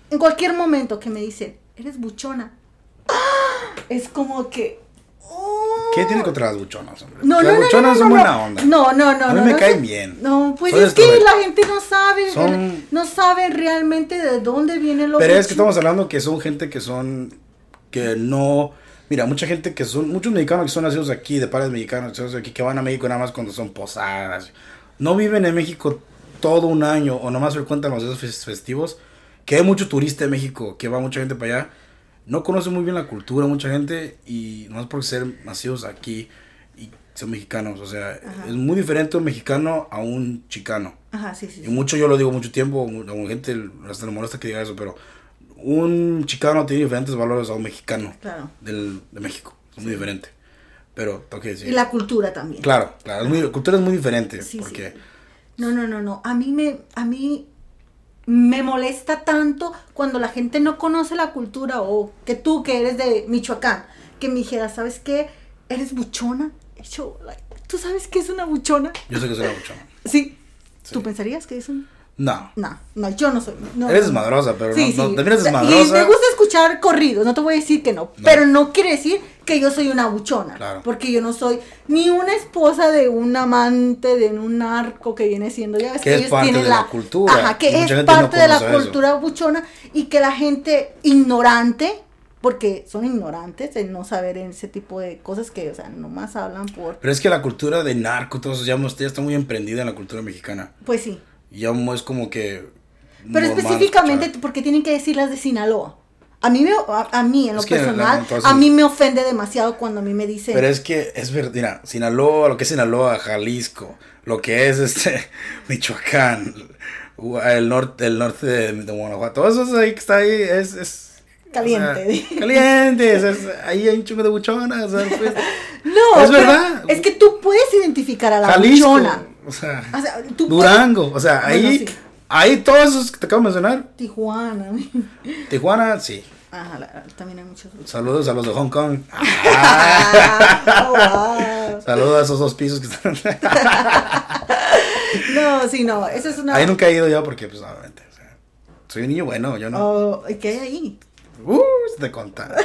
[SPEAKER 2] en cualquier momento que me dicen, eres buchona, es como que... oh,
[SPEAKER 1] ¿Qué tiene contra las buchonas, hombre?
[SPEAKER 2] no,
[SPEAKER 1] las
[SPEAKER 2] no,
[SPEAKER 1] buchonas
[SPEAKER 2] no,
[SPEAKER 1] son buena onda.
[SPEAKER 2] No, no, no.
[SPEAKER 1] A mí
[SPEAKER 2] no,
[SPEAKER 1] me caen bien.
[SPEAKER 2] No, pues es que la gente no sabe,
[SPEAKER 1] Son-
[SPEAKER 2] no sabe realmente de dónde viene lo
[SPEAKER 1] Pero es que estamos hablando que son gente que son. que no. Mira, mucha gente que son. muchos mexicanos que son nacidos aquí, de padres mexicanos, nacidos aquí, que van a México nada más cuando son posadas. No viven en México todo un año o nomás frecuentan los días fes- festivos. Que hay mucho turista en México, que va mucha gente para allá. No conoce muy bien la cultura, mucha gente, y no es por ser nacidos aquí y son mexicanos. O sea,
[SPEAKER 2] Ajá.
[SPEAKER 1] es muy diferente un mexicano a un chicano.
[SPEAKER 2] Ajá, sí, sí.
[SPEAKER 1] Y
[SPEAKER 2] sí.
[SPEAKER 1] mucho yo lo digo mucho tiempo, mucha gente hasta le molesta que diga eso, pero un chicano tiene diferentes valores a un mexicano
[SPEAKER 2] Claro.
[SPEAKER 1] del, de México. Es muy diferente. Pero tengo que decir.
[SPEAKER 2] Y la cultura también.
[SPEAKER 1] Claro, claro. es muy- la cultura es muy diferente.
[SPEAKER 2] Sí,
[SPEAKER 1] porque
[SPEAKER 2] sí. No, no, no, no. A mí me, a mí me molesta tanto cuando la gente no conoce la cultura o que tú que eres de Michoacán, que me dijera, ¿sabes qué? ¿Eres buchona? Yo, ¿tú sabes qué es una buchona?
[SPEAKER 1] yo sé que soy una buchona.
[SPEAKER 2] Sí.
[SPEAKER 1] Sí.
[SPEAKER 2] ¿Tú pensarías que es un...?
[SPEAKER 1] No.
[SPEAKER 2] No, no, yo no soy. no,
[SPEAKER 1] Eres desmadrosa, pero
[SPEAKER 2] Sí,
[SPEAKER 1] no,
[SPEAKER 2] sí.
[SPEAKER 1] no- también eres desmadrosa.
[SPEAKER 2] Y me gusta escuchar corridos, no te voy a decir que no,
[SPEAKER 1] No.
[SPEAKER 2] pero no quiere decir que yo soy una buchona,
[SPEAKER 1] Claro.
[SPEAKER 2] porque yo no soy ni una esposa de un amante de un narco que viene siendo, ya ves
[SPEAKER 1] Que
[SPEAKER 2] ellos
[SPEAKER 1] parte
[SPEAKER 2] tienen
[SPEAKER 1] de la cultura,
[SPEAKER 2] Ajá, que
[SPEAKER 1] mucha
[SPEAKER 2] es parte de la
[SPEAKER 1] eso.
[SPEAKER 2] cultura buchona y que la gente ignorante, porque son ignorantes en no saber en ese tipo de cosas que, o sea, nomás hablan por,
[SPEAKER 1] Pero es que la cultura de narco, todo eso, ya, ya está muy emprendida en la cultura mexicana.
[SPEAKER 2] pues sí.
[SPEAKER 1] Y ya es como que.
[SPEAKER 2] Pero específicamente
[SPEAKER 1] escuchar.
[SPEAKER 2] porque tienen que decir las de Sinaloa. A mí, me, a, a mí en lo
[SPEAKER 1] Es que la-
[SPEAKER 2] personal,
[SPEAKER 1] entonces-
[SPEAKER 2] a mí me ofende demasiado cuando a mí me dicen...
[SPEAKER 1] Pero es que es verdad, mira, Sinaloa, lo que es Sinaloa, Jalisco, lo que es este Michoacán, el norte, el norte de, de Guanajuato, todo eso es ahí que está ahí, es, es
[SPEAKER 2] Caliente.
[SPEAKER 1] o sea, caliente, ahí hay un chingo de buchonas, o sea, pues,
[SPEAKER 2] no,
[SPEAKER 1] es verdad.
[SPEAKER 2] Es que tú puedes identificar a la
[SPEAKER 1] Jalisco,
[SPEAKER 2] buchona.
[SPEAKER 1] O sea,
[SPEAKER 2] O sea, tú
[SPEAKER 1] Durango, o sea,
[SPEAKER 2] Bueno,
[SPEAKER 1] ahí,
[SPEAKER 2] sí.
[SPEAKER 1] ahí todos esos que te acabo de mencionar,
[SPEAKER 2] Tijuana.
[SPEAKER 1] Tijuana, sí.
[SPEAKER 2] Ajá, la- también hay muchos.
[SPEAKER 1] Saludos a los de Hong Kong.
[SPEAKER 2] Ah, oh, wow.
[SPEAKER 1] Saludos a esos dos pisos que están.
[SPEAKER 2] No, sí, no, eso es una...
[SPEAKER 1] Ahí nunca he ido yo porque, pues, obviamente, o sea, soy un niño bueno, yo no.
[SPEAKER 2] Oh, ¿Qué hay ahí?
[SPEAKER 1] Uh, se te contar.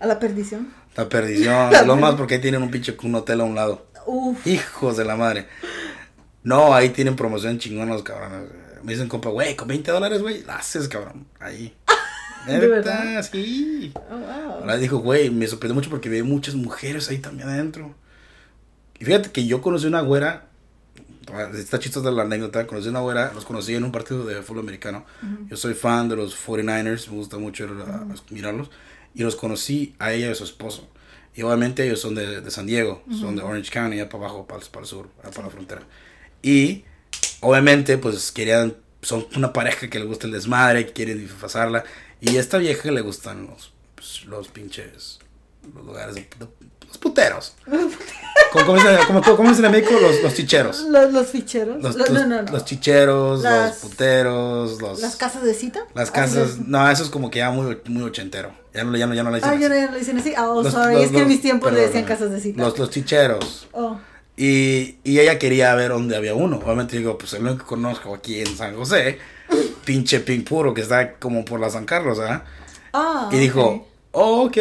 [SPEAKER 2] A la perdición.
[SPEAKER 1] La perdición. Lo más porque ahí tienen un pinche un hotel a un lado.
[SPEAKER 2] Uf.
[SPEAKER 1] Hijos de la madre. No, ahí tienen promoción chingonos, cabrones. Me dicen, compa, güey, con 20 dólares, güey, la haces, cabrón. Ahí.
[SPEAKER 2] ¿De verdad?
[SPEAKER 1] Sí.
[SPEAKER 2] Oh, wow.
[SPEAKER 1] Ahora dijo, güey, me sorprendió mucho porque vi muchas mujeres ahí también adentro. Y fíjate que yo conocí una güera, está chistosa la anécdota, conocí una güera, los conocí en un partido de fútbol americano. Yo soy fan de los 49ers, me gusta mucho a- a mirarlos. Y los conocí a ella y a su esposo. Y obviamente ellos son de, de San Diego, son de Orange County, allá para abajo, para, para el sur, para la frontera. Y obviamente pues querían, son una pareja que le gusta el desmadre, que quieren disfrazarla. Y a esta vieja le gustan los, pues, los pinches, los lugares, de, de- los puteros. ¿Cómo, dicen en México? Los, los chicheros.
[SPEAKER 2] Los, los ficheros.
[SPEAKER 1] Los,
[SPEAKER 2] Los- no, no, no.
[SPEAKER 1] los chicheros,
[SPEAKER 2] Las-
[SPEAKER 1] los puteros, los...
[SPEAKER 2] Las casas de cita.
[SPEAKER 1] Las casas, no, eso es como que ya muy, muy ochentero. Ya no, ya no, ya no le dicen
[SPEAKER 2] Ah,
[SPEAKER 1] así.
[SPEAKER 2] ya no le dicen así. Ah, oh,
[SPEAKER 1] Los-
[SPEAKER 2] sorry.
[SPEAKER 1] los-
[SPEAKER 2] es que en mis tiempos le decían casas de cita.
[SPEAKER 1] Los, los chicheros.
[SPEAKER 2] Oh.
[SPEAKER 1] Y, y ella quería ver dónde había uno. Obviamente digo, pues el único que conozco aquí en San José, pinche pink puro que está como por la San Carlos, ¿ah?
[SPEAKER 2] Ah,
[SPEAKER 1] Y dijo,
[SPEAKER 2] ok.
[SPEAKER 1] oh, ok,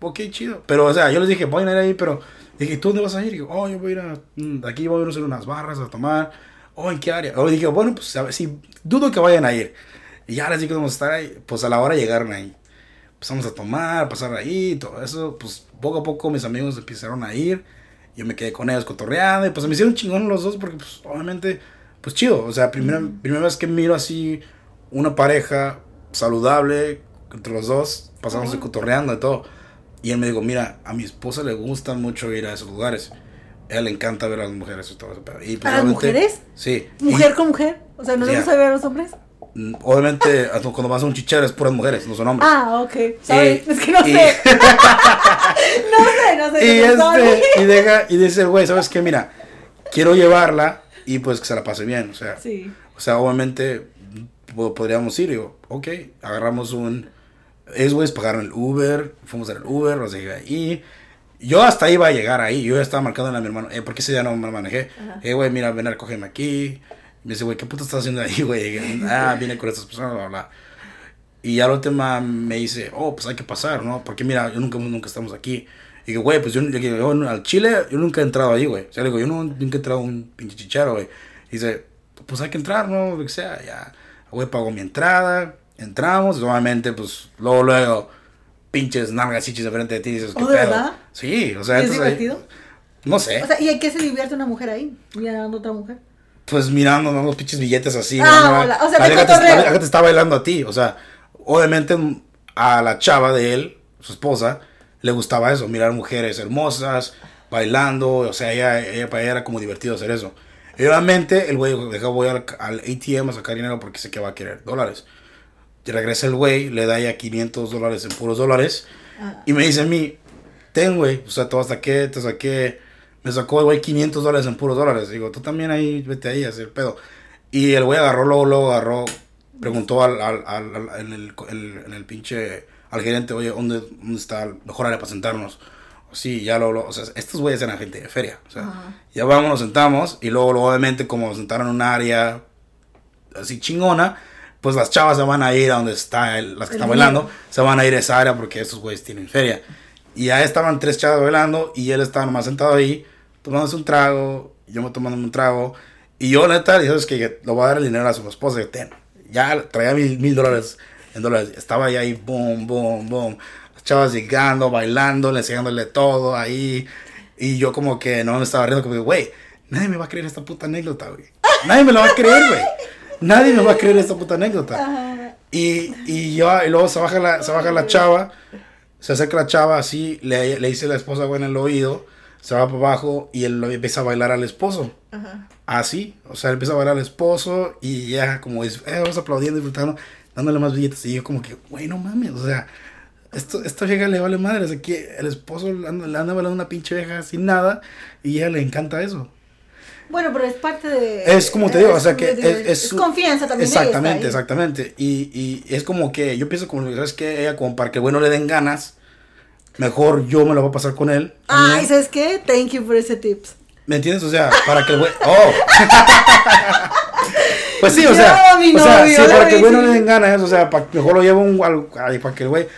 [SPEAKER 1] ok, chido. Pero, o sea, yo les dije, voy a ir ahí, pero dije, ¿tú dónde vas a ir? Y digo, oh, yo voy a ir a, mm, de aquí voy a ir a hacer unas barras a tomar. oh, ¿en qué área? O dije, bueno, pues a ver si dudo que vayan a ir. Y ya les dije que vamos a estar ahí. Pues a la hora llegaron ahí. Empezamos a tomar, pasar ahí, todo eso. Pues poco a poco mis amigos empezaron a ir. Yo me quedé con ellos cotorreando. Y pues me hicieron chingón los dos porque, pues, obviamente, pues chido. O sea, primera, primera vez que miro así una pareja saludable entre los dos. Pasamos cotorreando y todo. Y él me dijo, mira, a mi esposa le gusta mucho ir a esos lugares. A ella le encanta ver a las mujeres y todo eso. Y pues,
[SPEAKER 2] ¿A las mujeres?
[SPEAKER 1] Sí.
[SPEAKER 2] ¿Mujer
[SPEAKER 1] Y,
[SPEAKER 2] con mujer? O sea, ¿no le gusta ver a los hombres?
[SPEAKER 1] Obviamente, cuando vas a un chichero es puras mujeres, no son hombres.
[SPEAKER 2] Ah, ok. Sorry,
[SPEAKER 1] Eh,
[SPEAKER 2] es que no
[SPEAKER 1] y-
[SPEAKER 2] sé. no sé, no sé.
[SPEAKER 1] y, este, y, deja, y dice güey, ¿sabes qué? Mira, quiero llevarla y pues que se la pase bien. O sea,
[SPEAKER 2] Sí.
[SPEAKER 1] o sea obviamente po- podríamos ir. Digo, ok, agarramos un... Esos güeyes pagaron el Uber, fuimos el Uber, los dejé ahí. Yo hasta iba a llegar ahí, yo ya estaba marcando a mi hermano, eh, porque ese día no me manejé. Eh, güey, mira, ven a recogerme aquí. Me dice, güey, ¿qué puto estás haciendo ahí, güey? Ah, vine con estas personas, bla, bla. Y ya la última me dice, oh, pues hay que pasar, ¿no? Porque mira, yo nunca, nunca estamos aquí. Y digo, güey, pues yo, digo, yo al Chile, yo nunca he entrado ahí, güey. O sea, le digo, yo no- nunca he entrado a un pinche chicharo, güey. Y dice, pues hay que entrar, ¿no? Lo que sea, ya. Güey, pago mi entrada, entramos, y obviamente, pues, luego, luego, pinches nalgas chichis enfrente de ti, y dices, ¿qué
[SPEAKER 2] ¿Oh, de
[SPEAKER 1] pedo?
[SPEAKER 2] verdad?
[SPEAKER 1] Sí, o sea,
[SPEAKER 2] ¿Es
[SPEAKER 1] entonces ahí-
[SPEAKER 2] divertido?
[SPEAKER 1] no sé,
[SPEAKER 2] O sea, ¿y en qué se divierte una mujer ahí? Mirando a otra mujer.
[SPEAKER 1] Pues mirando ¿no? los pinches billetes así.
[SPEAKER 2] Ah, o sea,
[SPEAKER 1] la te, la está bailando a ti, o sea, obviamente a la chava de él, su esposa, le gustaba eso, mirar mujeres hermosas, bailando, o sea, ella, ella- para ella era como divertido hacer eso. Y obviamente el güey dijo, voy al, al ATM a sacar dinero porque sé que va a querer dólares. Y regresa el güey, le da ya 500 dólares en puros dólares.
[SPEAKER 2] Ah.
[SPEAKER 1] Y me dice a mí, ten, güey, o sea, te saqué, te saqué. Me sacó el güey 500 dólares en puros dólares. Digo, tú también ahí, vete ahí a hacer pedo. Y el güey agarró, luego, luego agarró, preguntó al, al, al- al- en, el, el- en el pinche, al gerente, oye, ¿dónde, dónde está el mejor área para sentarnos? Sí, ya lo, lo- o sea, estos güeyes eran gente de feria. O sea,
[SPEAKER 2] Ajá.
[SPEAKER 1] ya vamos, nos sentamos. Y luego, luego, obviamente, como nos sentaron en un área así chingona, pues las chavas se van a ir a donde está el- las que
[SPEAKER 2] El
[SPEAKER 1] están bailando, se van a ir a esa área porque estos güeyes tienen feria. Y ya estaban tres chavas bailando y él estaba nomás sentado ahí, tomándose un trago, yo me tomándome un trago. Y yo, neta, dije, es que le voy a dar el dinero a su esposa, y ten. Ya traía mil, mil dólares en dólares. Estaba ahí, ahí, boom, boom, boom. Las chavas llegando, bailando, enseñándole todo ahí. Y yo como que no me estaba riendo, como que, güey, nadie me va a creer esta puta anécdota, güey. Nadie me la va a creer, güey. Nadie me va a creer esta puta anécdota. Y, y yo, y luego se baja la, se baja la chava, se acerca la chava así, le, le dice la esposa güey en el oído, se va para abajo y él empieza a bailar al esposo.
[SPEAKER 2] Ajá.
[SPEAKER 1] Así, o sea, empieza a bailar al esposo y ya como dice, eh, vamos aplaudiendo, disfrutando, dándole más billetes. Y yo como que, güey, no mames, o sea, esto, esta vieja le vale madre, o sea, que el esposo le anda, le anda bailando una pinche vieja sin nada y a ella le encanta eso.
[SPEAKER 2] Bueno, pero es parte de...
[SPEAKER 1] Es como te digo, o sea que
[SPEAKER 2] de-
[SPEAKER 1] es, es,
[SPEAKER 2] es confianza también.
[SPEAKER 1] Exactamente, exactamente. Y, y es como que yo pienso como, ¿sabes qué? Ella como para que el güey no le den ganas, mejor yo me lo voy a pasar con él.
[SPEAKER 2] Ay. ¿sabes qué? Thank you for ese tips.
[SPEAKER 1] ¿Me entiendes? O sea, para que el güey... ¡Oh! pues sí, o
[SPEAKER 2] Yo,
[SPEAKER 1] sea,
[SPEAKER 2] mi
[SPEAKER 1] o sea,
[SPEAKER 2] novio,
[SPEAKER 1] sí, para que el güey no le den ganas, o sea, para, mejor lo llevo un, al- ay, para que el güey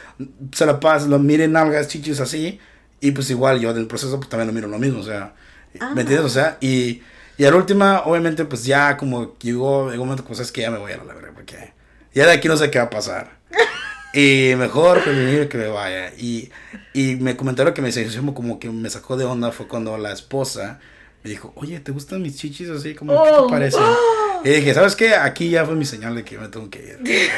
[SPEAKER 1] se la pase, lo mire nalgas, chichis así, y pues igual yo del proceso pues también lo miro lo mismo, o sea,
[SPEAKER 2] Ah.
[SPEAKER 1] ¿me entiendes? O sea, y, y a la última, obviamente, pues ya como llegó, llegó un momento, pues es que ya me voy a la verga, porque ya de aquí no sé qué va a pasar. Y mejor prevenir que me vaya. Y, y me comentaron que me como que me sacó de onda fue cuando la esposa me dijo, oye, ¿te gustan mis chichis así? como ¿Qué
[SPEAKER 2] Oh.
[SPEAKER 1] te parecen? Y dije, ¿sabes qué? Aquí ya fue mi señal de que me tengo que ir. Porque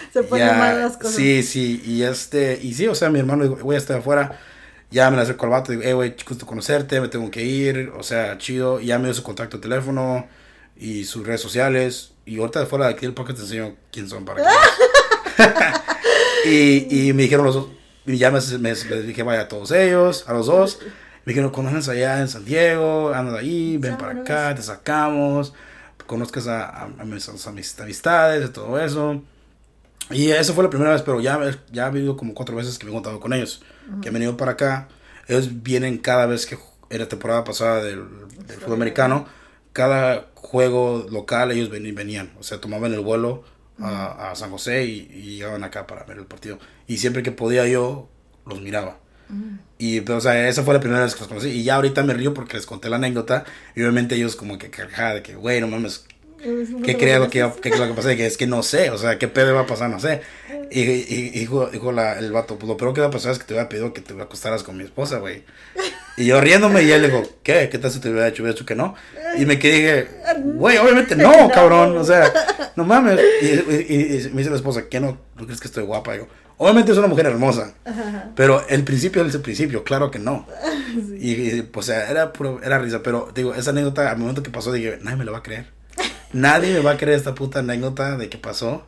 [SPEAKER 2] Se ponen mal las cosas.
[SPEAKER 1] Sí, sí, y este, y sí, o sea, mi hermano voy a estar afuera. Ya me la acerco al vato, digo, eh, güey, gusto conocerte, me tengo que ir, o sea, chido. Y ya me dio su contacto de teléfono y sus redes sociales. Y ahorita fuera de aquí del podcast te enseño quién son para que. y, y me dijeron los dos, y ya me, dije, vaya a todos ellos, a los dos. Me dijeron, andas allá en San Diego, andas ahí, ven para acá, te sacamos, conozcas a, a, a mis, a mis amistades y todo eso. Y eso fue la primera vez, pero ya, ya ha habido como cuatro veces que me he contado con ellos, que han venido para acá. Ellos vienen cada vez que en la temporada pasada del, del fútbol americano, cada juego local ellos ven- venían, o sea, tomaban el vuelo a, a San José y, y llegaban acá para ver el partido. Y siempre que podía yo, los miraba. Y, pues, o sea, esa fue la primera vez que los conocí. Y ya ahorita me río porque les conté la anécdota. Y obviamente ellos como que carcajada de que, güey, no mames, ¿qué crees lo que, qué es lo que pasa? Que es que no sé, o sea, ¿qué pedo va a pasar? No sé. Y, y, y dijo, dijo la, el vato, pues lo peor que va a pasar es que te hubiera pedido que te acostaras con mi esposa, güey. Y yo riéndome y él le dijo, ¿qué? ¿Qué tal si te hubiera hecho, hubiera hecho que no? Y me quedé, güey, obviamente no, cabrón, o sea, no mames. Y, y, y me dice la esposa, ¿qué no? ¿No crees que estoy guapa? Y digo, Obviamente es una mujer hermosa, pero el principio es el principio, claro que no. Y, pues era, puro, era risa, pero digo, esa anécdota, al momento que pasó, dije, nadie me lo va a creer. Nadie me va a creer esta puta anécdota de que pasó.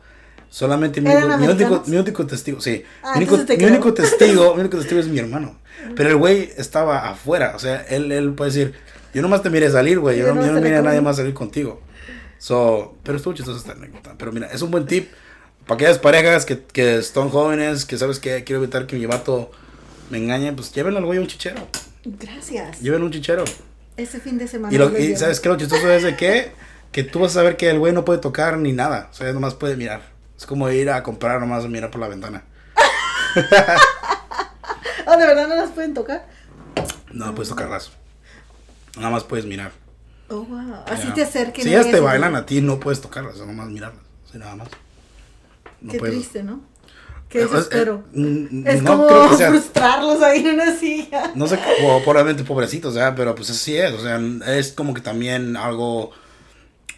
[SPEAKER 1] Solamente mi, único, mi, único, mi único, testigo, sí. Ah, mi, único, mi único, testigo, mi único testigo es mi hermano. Pero el güey estaba afuera, o sea, él, él puede decir, yo nomás te miré salir, güey, yo, no, yo no miré a nadie más salir contigo. So, pero estuvo chistosa esta anécdota. Pero mira, es un buen tip para aquellas parejas que, que están jóvenes, que sabes que quiero evitar que mi vato me engañe, pues llévenlo al güey a un chichero.
[SPEAKER 2] Gracias.
[SPEAKER 1] Llévenlo un chichero.
[SPEAKER 2] Ese fin de semana.
[SPEAKER 1] Y, lo, y ¿sabes qué? Lo chistoso es de que, que tú vas a saber que el güey no puede tocar ni nada. O sea, nomás puede mirar. Es como ir a comprar nomás a mirar por la ventana.
[SPEAKER 2] ¿Oh, de verdad no las pueden tocar?
[SPEAKER 1] No, puedes tocarlas. Nada más puedes mirar.
[SPEAKER 2] Oh, wow. Así te acerquen.
[SPEAKER 1] Si ellas te bailan a ti, no puedes tocarlas, nomás mirarlas. Así nada más.
[SPEAKER 2] Qué triste, ¿no? Qué desespero. es como frustrarlos ahí en una silla.
[SPEAKER 1] No sé, probablemente pobrecitos, ¿eh? pero pues así es. O sea, es como que también algo.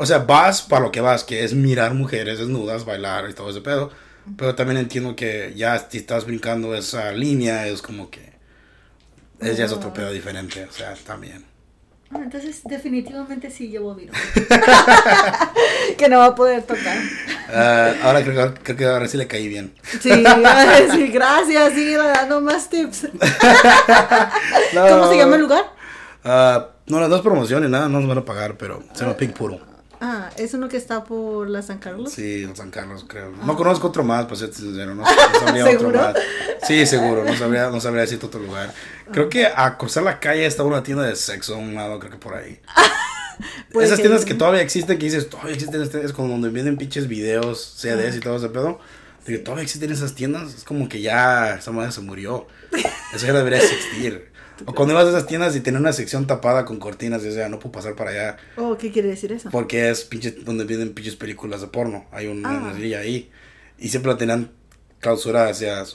[SPEAKER 1] O sea, vas para lo que vas, que es mirar mujeres desnudas, bailar y todo ese pedo. Pero también entiendo que ya si estás brincando esa línea, es como que. Es, ya es otro pedo diferente, o sea, también.
[SPEAKER 2] Ah, entonces definitivamente sí llevo vino. que no va a poder tocar.
[SPEAKER 1] Uh, ahora creo, creo, que ahora sí le caí bien.
[SPEAKER 2] Sí, sí gracias, sí, dando más tips. ¿Cómo se llama el lugar?
[SPEAKER 1] Uh, no, las dos promociones, nada, no nos van a pagar, pero se llama Pink Puro.
[SPEAKER 2] Ah, ¿es uno que está por la San Carlos?
[SPEAKER 1] Sí, en San Carlos, creo. No conozco otro más, ser sincero. No, no sabría otro más. Sí, seguro. No sabría, no sabría decirte otro lugar. Creo que a cruzar la calle está una tienda de sexo a un lado, creo que por ahí. Esas tiendas que todavía existen, que dices, todavía existen, este, es como donde venden pinches videos, CDs y todo ese pedo. Digo, todavía existen esas tiendas. Es como que ya esa madre se murió. Eso ya debería existir. O cuando ibas a esas tiendas y tenía una sección tapada con cortinas, y o sea, no puedo pasar para allá.
[SPEAKER 2] Oh, ¿qué quiere decir eso?
[SPEAKER 1] Porque es pinche donde vienen pinches películas de porno. Hay una ah. ahí. Y siempre la tenían clausurada, o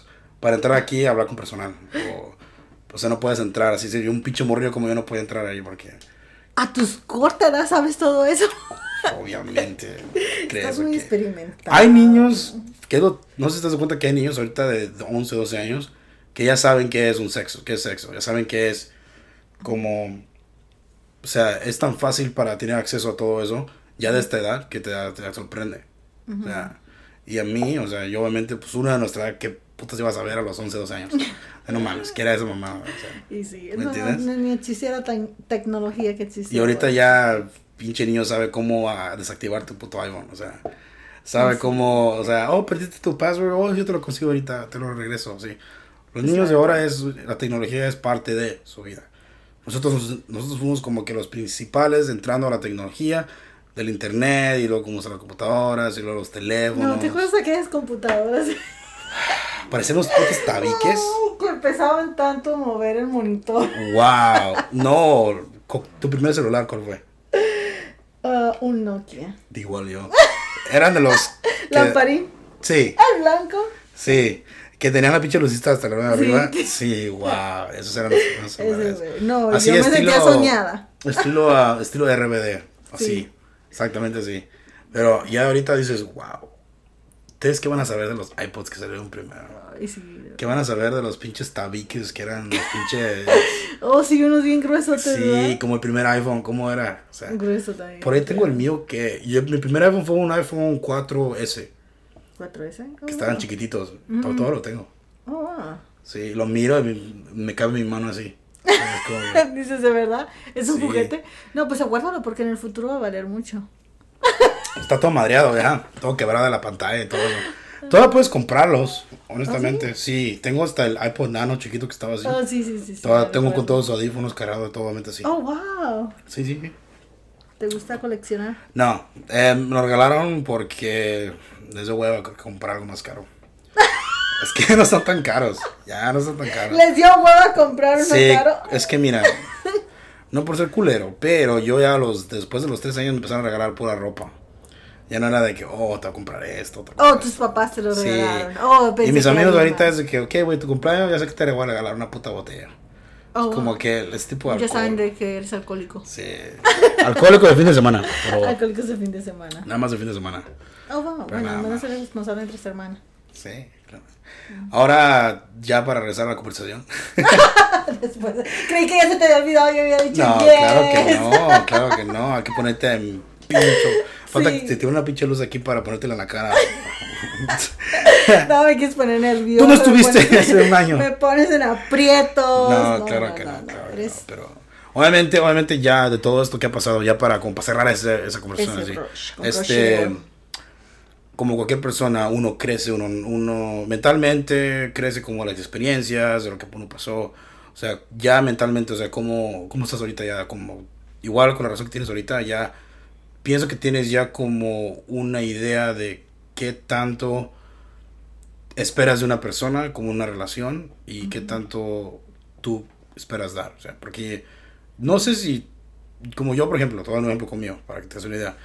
[SPEAKER 1] para entrar aquí hablar con personal. O, o sea, no puedes entrar. Así, si un pinche morrillo como yo no puede entrar ahí porque...
[SPEAKER 2] A tus cortas sabes todo eso.
[SPEAKER 1] Obviamente.
[SPEAKER 2] Estás muy experimentado.
[SPEAKER 1] Hay niños, que no sé si te das cuenta que hay niños ahorita de 11, 12 años que ya saben qué es un sexo, qué es sexo, ya saben qué es como, o sea, es tan fácil para tener acceso a todo eso, ya de esta edad, que te, te sorprende. O sea, y a mí, o sea, yo obviamente, pues una de nuestra edad, ¿qué putas ibas a ver a los 11, 12 años? no mames, ¿qué era esa? O sea,
[SPEAKER 2] y sí, ¿me entiendes? No, ni existiera tan tecnología que existía.
[SPEAKER 1] Y ahorita ya, pinche niño sabe cómo ah, desactivar tu puto iPhone, o sea, sabe cómo, o sea, oh, perdiste tu password, oh, yo te lo consigo ahorita, te lo regreso, sí. Los niños de ahora es, la tecnología es parte de su vida. Nosotros, nosotros fuimos como que los principales entrando a la tecnología del internet y luego como las computadoras y luego los teléfonos.
[SPEAKER 2] No, ¿te acuerdas de aquellas computadoras?
[SPEAKER 1] Parecemos putos tabiques.
[SPEAKER 2] que empezaban tanto a mover el monitor.
[SPEAKER 1] Wow, no. ¿Tu primer celular cuál fue?
[SPEAKER 2] Uh, un Nokia.
[SPEAKER 1] igual yo. Eran de los...
[SPEAKER 2] Lamparín.
[SPEAKER 1] Sí.
[SPEAKER 2] ¿El blanco?
[SPEAKER 1] Sí. Que tenían la pinche lucita hasta la arriba. Sí, wow. Esos eran los,
[SPEAKER 2] los No, así yo me sentía soñada.
[SPEAKER 1] Estilo, uh, estilo RBD. Así. Exactamente así. Pero ya ahorita dices, wow. ¿Ustedes qué van a saber de los iPods que salieron primero? Ay, sí. ¿Qué van a saber de los pinches tabiques que eran los pinches.
[SPEAKER 2] oh, sí, unos bien gruesos.
[SPEAKER 1] Sí, como el primer iPhone, ¿cómo era? O sea,
[SPEAKER 2] Grueso también.
[SPEAKER 1] Por ahí tengo el mío que. Yo, mi primer iPhone fue un iPhone 4S.
[SPEAKER 2] 4S.
[SPEAKER 1] que estaban chiquititos. todo, lo tengo.
[SPEAKER 2] Oh,
[SPEAKER 1] Sí, lo miro y me, cabe mi mano así.
[SPEAKER 2] Dices, ¿de verdad? ¿Es un juguete? No, pues aguárdalo porque en el futuro va a valer mucho.
[SPEAKER 1] Está todo madreado ya, todo quebrado de la pantalla y todo. Todavía puedes comprarlos, honestamente. ¿Ah, sí? tengo hasta el iPod Nano chiquito que estaba así.
[SPEAKER 2] Oh, sí, sí, sí.
[SPEAKER 1] Todavía tengo con todos los audífonos cargados, totalmente así.
[SPEAKER 2] Oh, wow.
[SPEAKER 1] Sí, sí.
[SPEAKER 2] ¿Te gusta coleccionar?
[SPEAKER 1] No, eh, me lo regalaron porque desde hueva comprar algo más caro. Es que no están tan caros. Ya no están tan caros.
[SPEAKER 2] Les dio huevo a comprar uno
[SPEAKER 1] Sí,
[SPEAKER 2] caro.
[SPEAKER 1] es que mira, no por ser culero, pero yo ya los después de los tres años me empezaron a regalar pura ropa. Ya no era de que, oh, te voy a comprar esto. te voy a
[SPEAKER 2] Oh, tus papás te lo
[SPEAKER 1] Sí.
[SPEAKER 2] regalaron. Oh,
[SPEAKER 1] Y mis amigos ahorita es de que, ok, güey, tu cumpleaños, ya sé que te voy a regalar una puta botella.
[SPEAKER 2] Oh,
[SPEAKER 1] Es como que es tipo de
[SPEAKER 2] ya
[SPEAKER 1] alcohol.
[SPEAKER 2] saben de que eres alcohólico.
[SPEAKER 1] Sí. Alcohólico de fin de semana. Pero
[SPEAKER 2] Alcohólicos de fin de semana.
[SPEAKER 1] nada más de fin de semana.
[SPEAKER 2] Oh, wow.
[SPEAKER 1] Pero
[SPEAKER 2] Bueno, menos eres responsable entre esta hermana.
[SPEAKER 1] Sí, claro. Ahora, ya para regresar a la conversación.
[SPEAKER 2] Después, creí que ya se te había olvidado, yo había dicho
[SPEAKER 1] No,
[SPEAKER 2] yes.
[SPEAKER 1] claro que no, claro que no. Hay que ponerte en pincho. Falta
[SPEAKER 2] Sí.
[SPEAKER 1] que te tiene una pinche luz aquí para ponértela en la cara.
[SPEAKER 2] No me quieres poner nervioso.
[SPEAKER 1] Tú no estuviste
[SPEAKER 2] pones-
[SPEAKER 1] hace un año.
[SPEAKER 2] Me pones en aprietos.
[SPEAKER 1] No, claro que no, claro no, Pero obviamente, obviamente ya de todo esto que ha pasado, ya para, como para cerrar ese- esa conversación así. este. Como cualquier persona, uno crece, uno, uno mentalmente crece como las experiencias, de lo que uno pasó. O sea, ya mentalmente, o sea, cómo, cómo estás ahorita ya, como, igual con la razón que tienes ahorita, ya pienso que tienes ya como una idea de qué tanto esperas de una persona, como una relación, y qué tanto tú esperas dar. O sea, porque no sé si, como yo, por ejemplo, dar un ejemplo conmigo, para que te des una idea.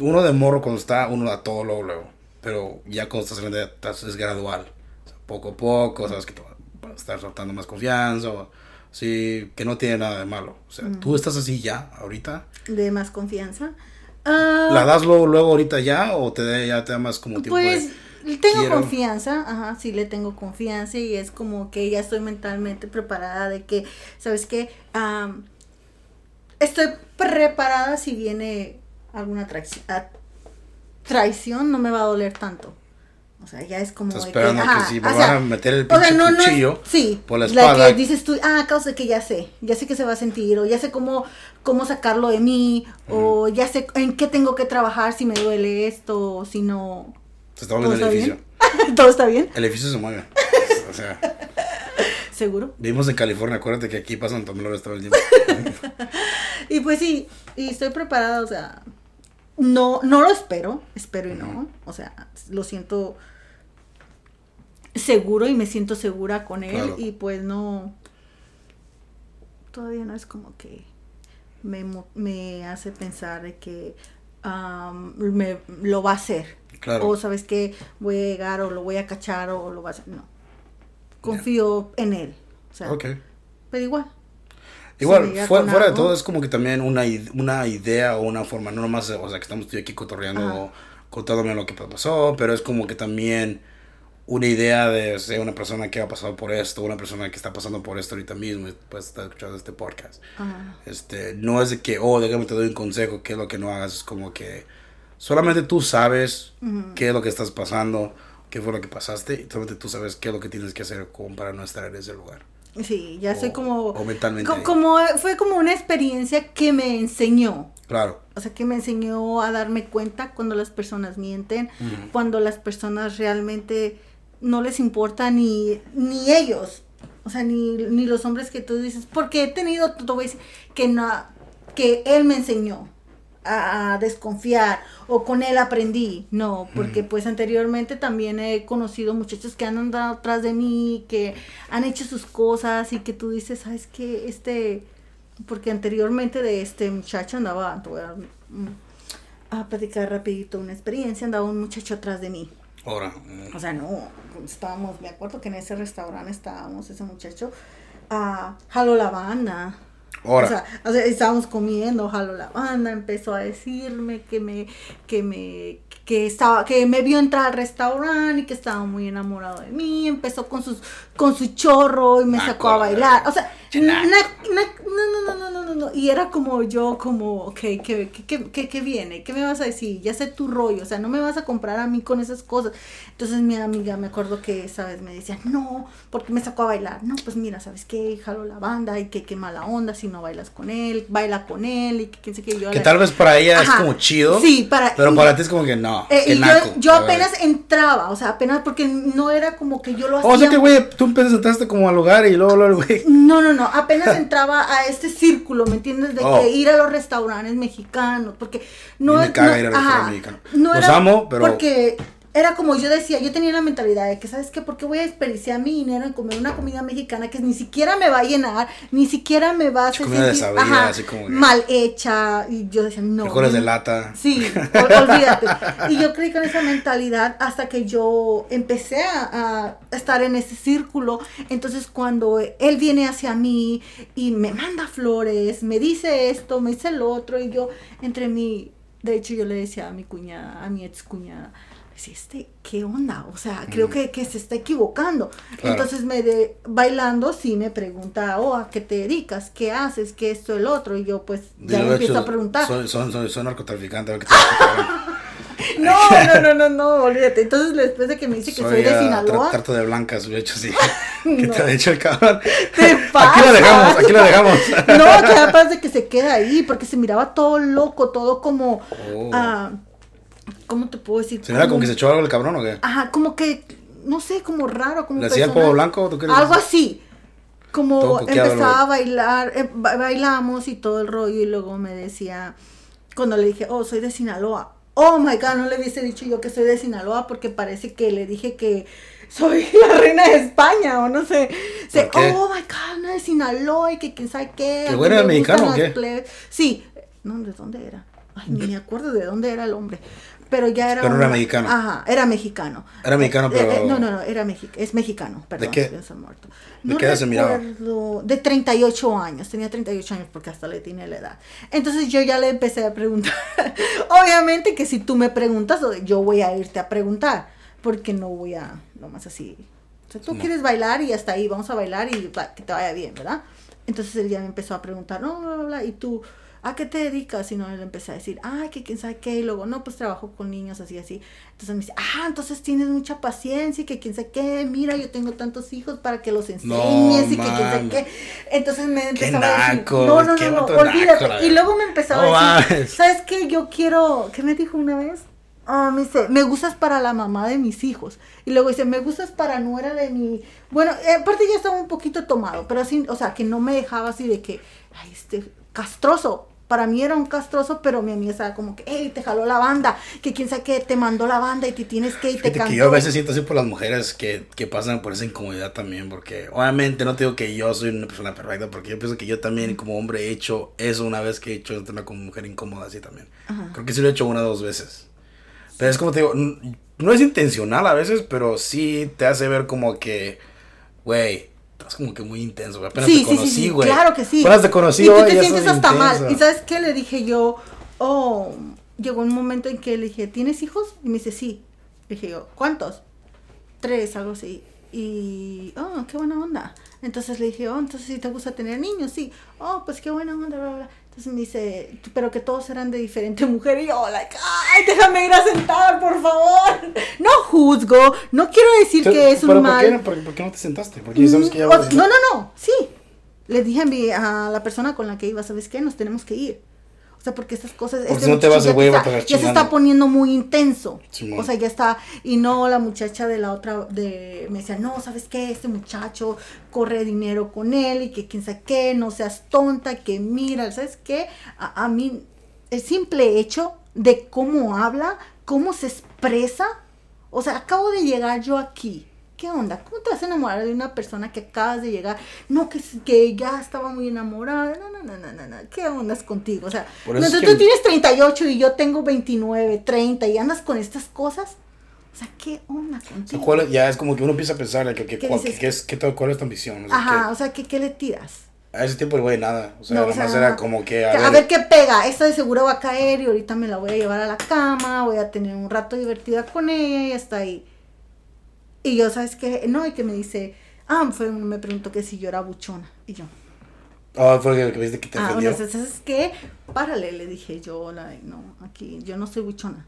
[SPEAKER 1] Uno de morro cuando está, uno da todo luego, luego. Pero ya cuando estás grande, es gradual. O sea, poco a poco, sabes que te va va a estar soltando más confianza. O, sí, que no tiene nada de malo. O sea, tú estás así ya, ahorita.
[SPEAKER 2] De más confianza. Ah,
[SPEAKER 1] ¿La das luego, luego ahorita ya o te da, ya te da más como tiempo
[SPEAKER 2] Pues
[SPEAKER 1] de-
[SPEAKER 2] tengo
[SPEAKER 1] quiero?
[SPEAKER 2] confianza, ajá, sí le tengo confianza y es como que ya estoy mentalmente preparada de que, ¿sabes qué? Am, estoy preparada si viene alguna traición, traición, no me va a doler tanto. O sea, ya es como
[SPEAKER 1] Estás
[SPEAKER 2] de
[SPEAKER 1] esperando que
[SPEAKER 2] ajá,
[SPEAKER 1] si me
[SPEAKER 2] o
[SPEAKER 1] van
[SPEAKER 2] sea,
[SPEAKER 1] a meter el
[SPEAKER 2] o sea,
[SPEAKER 1] pinche
[SPEAKER 2] no es-
[SPEAKER 1] cuchillo
[SPEAKER 2] sí,
[SPEAKER 1] por la
[SPEAKER 2] La
[SPEAKER 1] espalda.
[SPEAKER 2] que dices tú, ah, causa que ya sé, ya sé que se va a sentir, o ya sé cómo, cómo sacarlo de mí, o ya sé en qué tengo que trabajar si me duele esto, o si no.
[SPEAKER 1] Se está moviendo el
[SPEAKER 2] ¿Todo está
[SPEAKER 1] edificio.
[SPEAKER 2] bien? ¿Todo está bien?
[SPEAKER 1] El edificio se mueve. O sea,
[SPEAKER 2] Seguro.
[SPEAKER 1] vivimos en California, acuérdate que aquí pasan temblores todo el tiempo.
[SPEAKER 2] Y pues sí, y estoy preparada, o sea, no, no lo espero, espero y no, o sea, lo siento seguro y me siento segura con él
[SPEAKER 1] Claro.
[SPEAKER 2] y pues no, todavía no es como que me, me hace pensar de que me, lo va a hacer.
[SPEAKER 1] Claro.
[SPEAKER 2] O sabes que voy a llegar o lo voy a cachar o lo va a hacer. No. Confío en él. O sea, pero igual.
[SPEAKER 1] Igual, fuera de todo es como que también una, una idea o una forma, no nomás, o sea, que estamos aquí cotorreando
[SPEAKER 2] Ajá.
[SPEAKER 1] o contándome lo que pasó, pero es como que también una idea de ser una persona que ha pasado por esto, una persona que está pasando por esto ahorita mismo pues está escuchando este podcast.
[SPEAKER 2] Ajá.
[SPEAKER 1] Este, no es de que, oh, déjame te doy un consejo, qué es lo que no hagas, es como que solamente tú sabes qué es lo que estás pasando, qué fue lo que pasaste, y solamente tú sabes qué es lo que tienes que hacer como para no estar en ese lugar.
[SPEAKER 2] Sí, ya soy
[SPEAKER 1] O-
[SPEAKER 2] como...
[SPEAKER 1] o mentalmente.
[SPEAKER 2] co- como fue como una experiencia que me enseñó.
[SPEAKER 1] Claro,
[SPEAKER 2] O sea, que me enseñó a darme cuenta cuando las personas mienten, cuando las personas realmente no les importa ni, ni ellos. O sea, ni, ni los hombres que tú dices, porque he tenido, te voy a decir, que, no, que él me enseñó a, a desconfiar o con él aprendí. No, porque pues anteriormente también he conocido muchachos que han andado atrás de mí, que han hecho sus cosas y que tú dices, ¿sabes qué? Este, porque anteriormente de este muchacho andaba, te voy a, mm, a platicar rapidito una experiencia, andaba un muchacho atrás de mí.
[SPEAKER 1] ahora. mm,
[SPEAKER 2] O sea, no, estábamos, me acuerdo que en ese restaurante estábamos, ese muchacho, a jaló la banda.
[SPEAKER 1] Ahora.
[SPEAKER 2] O sea, o sea, estábamos comiendo, jaló la banda, empezó a decirme que me, que me, que estaba, que me vio entrar al restaurante y que estaba muy enamorado de mí, empezó con sus, con su chorro y me sacó a
[SPEAKER 1] la
[SPEAKER 2] bailar. O sea. Na- na- no, no, no, no, no, no, no. Y era como yo, como, ok, ¿qué, qué, qué, qué- qué viene? ¿Qué me vas a decir? Ya sé tu rollo, o sea, no me vas a comprar a mí con esas cosas. Entonces mi amiga, me acuerdo que esa vez me decía, no, porque me sacó a bailar. No, pues mira, ¿sabes qué? Jalo la banda y que qué mala onda si no bailas con él, baila con él y que quién sé qué. Yo
[SPEAKER 1] Que tal vez para ella es como chido.
[SPEAKER 2] Sí, para-
[SPEAKER 1] Pero
[SPEAKER 2] y-
[SPEAKER 1] para ti es como que no.
[SPEAKER 2] Eh,
[SPEAKER 1] que
[SPEAKER 2] y yo,
[SPEAKER 1] naco,
[SPEAKER 2] yo apenas entraba, o sea, apenas porque no era como que yo lo hacía.
[SPEAKER 1] O sea que, güey, tú empezaste como al lugar y luego, luego, güey.
[SPEAKER 2] No, no, no, apenas entraba a este círculo, ¿me entiendes? De
[SPEAKER 1] Oh.
[SPEAKER 2] que ir a los restaurantes mexicanos, porque no
[SPEAKER 1] me caga
[SPEAKER 2] no-
[SPEAKER 1] ir a
[SPEAKER 2] ajá,
[SPEAKER 1] restaurantes mexicanos.
[SPEAKER 2] No
[SPEAKER 1] Los
[SPEAKER 2] era
[SPEAKER 1] amo, pero-
[SPEAKER 2] porque era como yo decía, yo tenía la mentalidad de que, ¿sabes qué? ¿Por qué voy a desperdiciar mi dinero en comer una comida mexicana que ni siquiera me va a llenar, ni siquiera me va a hacer
[SPEAKER 1] Comida
[SPEAKER 2] sentir
[SPEAKER 1] desabría, así como que-
[SPEAKER 2] mal hecha? Y yo decía, no.
[SPEAKER 1] Frijoles de lata.
[SPEAKER 2] Sí, ol- olvídate. Y yo creí con esa mentalidad hasta que yo empecé a, a estar en ese círculo. Entonces cuando él viene hacia mí y me manda flores, me dice esto, me dice lo otro, y yo entre mí, de hecho yo le decía a mi cuñada, a mi ex cuñada, decía, este, ¿qué onda? O sea, creo que, que se está equivocando.
[SPEAKER 1] Claro.
[SPEAKER 2] Entonces me de, bailando sí me pregunta, oh, ¿a qué te dedicas? ¿Qué haces? ¿Qué esto, el otro? Y yo pues ya empiezo
[SPEAKER 1] hecho,
[SPEAKER 2] a preguntar.
[SPEAKER 1] Soy, soy, soy, soy narcotraficante. a ver qué te-
[SPEAKER 2] No, no, no, no, no, olvídate. Entonces, después de que me dice que soy, de
[SPEAKER 1] ah,
[SPEAKER 2] Sinaloa,
[SPEAKER 1] tra- Trato de blancas, de hecho, sí. ¿Qué
[SPEAKER 2] No.
[SPEAKER 1] te ha dicho el cabrón?
[SPEAKER 2] ¿Qué
[SPEAKER 1] Aquí
[SPEAKER 2] pasa?
[SPEAKER 1] lo dejamos, aquí lo dejamos.
[SPEAKER 2] no, capaz de que se queda ahí, porque se miraba todo loco, todo como,
[SPEAKER 1] Oh.
[SPEAKER 2] ah, ¿cómo te puedo decir?
[SPEAKER 1] ¿Se como que se echó algo el cabrón o qué?
[SPEAKER 2] Ajá, como que, no sé, como raro, como
[SPEAKER 1] ¿Le hacía el polvo blanco? ¿Tú crees?
[SPEAKER 2] Algo así. Como empezaba a bailar, eh, ba- bailamos y todo el rollo, y luego me decía, cuando le dije, oh, soy de Sinaloa. Oh my god, no le hubiese dicho yo que soy de Sinaloa porque parece que le dije que soy la reina de España o no sé. Oh my god, no de Sinaloa y que quién sabe qué.
[SPEAKER 1] ¿Que güey era
[SPEAKER 2] me
[SPEAKER 1] mexicano o qué?
[SPEAKER 2] Sí, no, ¿de dónde era? Ay, ni me acuerdo de dónde era el hombre. Pero ya era.
[SPEAKER 1] Pero era
[SPEAKER 2] una-
[SPEAKER 1] mexicano.
[SPEAKER 2] Ajá, era mexicano.
[SPEAKER 1] Era mexicano,
[SPEAKER 2] Eh, eh,
[SPEAKER 1] pero-
[SPEAKER 2] no, no, no, era mexi- es mexicano, perdón.
[SPEAKER 1] qué?
[SPEAKER 2] pienso muerto.
[SPEAKER 1] ¿De
[SPEAKER 2] No
[SPEAKER 1] qué edad se miraba?
[SPEAKER 2] De 38 años, tenía 38 años porque hasta le tiene la edad. Entonces yo ya le empecé a preguntar. Obviamente que si tú me preguntas, yo voy a irte a preguntar, porque no voy a, nomás así. O sea, tú
[SPEAKER 1] No.
[SPEAKER 2] quieres bailar y hasta ahí vamos a bailar y que te vaya bien, ¿verdad? Entonces él ya me empezó a preguntar, no, bla, bla, bla, y tú, ¿a qué te dedicas? Y no, él empecé a decir, ay, que quién sabe qué, y luego, no, pues trabajo con niños, así, así. Entonces me dice, ah, entonces tienes mucha paciencia, y que quién sabe qué, mira, yo tengo tantos hijos para que los enseñes, y que quién sabe qué. Entonces me empezaba a decir, no, no, no, no,
[SPEAKER 1] naco,
[SPEAKER 2] olvídate. y luego me empezaba
[SPEAKER 1] No
[SPEAKER 2] a decir. ¿sabes qué? Yo quiero, ¿qué me dijo una vez? Ah, me dice, me gustas para la mamá de mis hijos. Y luego dice, me gustas para nuera de mi... Bueno, eh, aparte ya estaba un poquito tomado, pero así, o sea, que no me dejaba así de que, ay, este, castroso. Para mí era un castroso, pero mi amiga estaba como que, hey, te jaló la banda, que quién sabe qué, te mandó la banda y te tienes que, y te cantó.
[SPEAKER 1] que yo a veces siento así por las mujeres que, que pasan por esa incomodidad también, porque obviamente no te digo que yo soy una persona perfecta, porque yo pienso que yo también como hombre he hecho eso una vez que he hecho una como mujer incómoda así también.
[SPEAKER 2] Ajá.
[SPEAKER 1] Creo que sí lo he hecho una o dos veces. Pero es como te digo, no es intencional a veces, pero sí te hace ver como que, güey, estás como que muy intenso, güey. Apenas te conocí, güey.
[SPEAKER 2] claro que sí.
[SPEAKER 1] Apenas te conocí,
[SPEAKER 2] y tú te sientes hasta mal. ¿Y sabes qué? Le dije yo, oh, llegó un momento en que le dije, ¿tienes hijos? Y me dice, sí. Le dije yo, ¿cuántos? Tres, algo así. Y, oh, qué buena onda. Entonces le dije, oh, entonces si te gusta tener niños, sí. Oh, pues qué buena onda, bla, bla, bla. Entonces me dice, pero que todos eran de diferente mujer. Y yo, like, ay, déjame ir a sentar, por favor. No juzgo, no quiero decir que es un
[SPEAKER 1] ¿por
[SPEAKER 2] mal.
[SPEAKER 1] qué, por, por qué no te sentaste? Porque sabes que ya
[SPEAKER 2] Mm, o- no, no, no, sí. Le dije a, mi- a la persona con la que iba, ¿sabes qué? Nos tenemos que ir. O sea, porque estas cosas...
[SPEAKER 1] Porque
[SPEAKER 2] este
[SPEAKER 1] no te vas,
[SPEAKER 2] ya se está poniendo muy intenso. O sea, ya está... Y no, la muchacha de la otra... de Me decía, no, ¿sabes qué? Este muchacho corre dinero con él y que quién sabe qué, no seas tonta, que mira, ¿sabes qué? A, a mí, el simple hecho de cómo habla, cómo se expresa... O sea, acabo de llegar yo aquí. ¿Qué onda? ¿Cómo te vas a enamorar de una persona que acabas de llegar? No, que, que ya estaba muy enamorada. No, no, no, no, no, no. ¿Qué onda es contigo? O sea, no, tú,
[SPEAKER 1] que-
[SPEAKER 2] tú tienes 38 y yo tengo 29, 30 y andas con estas cosas. O sea, ¿qué onda
[SPEAKER 1] O sea,
[SPEAKER 2] contigo?
[SPEAKER 1] ¿cuál es- ya es como que uno empieza a pensar que, que,
[SPEAKER 2] ¿Qué
[SPEAKER 1] cuál, que es, que cuál es tu ambición. O sea,
[SPEAKER 2] Ajá, o sea, ¿qué, qué le tiras?
[SPEAKER 1] a ese tiempo el güey nada. O sea,
[SPEAKER 2] No, o sea,
[SPEAKER 1] era como que a,
[SPEAKER 2] a,
[SPEAKER 1] ver,
[SPEAKER 2] ver, qué pega. Esta de seguro va a caer y ahorita me la voy a llevar a la cama, voy a tener un rato divertida con ella y hasta ahí. Y yo, ¿sabes qué? No, y que me dice, ah, fue, me preguntó que si yo era buchona. Y yo,
[SPEAKER 1] Ah, fue lo que viste que te
[SPEAKER 2] ah, bueno, ¿sabes qué? Párale, le dije yo, la- no, aquí, yo no soy buchona.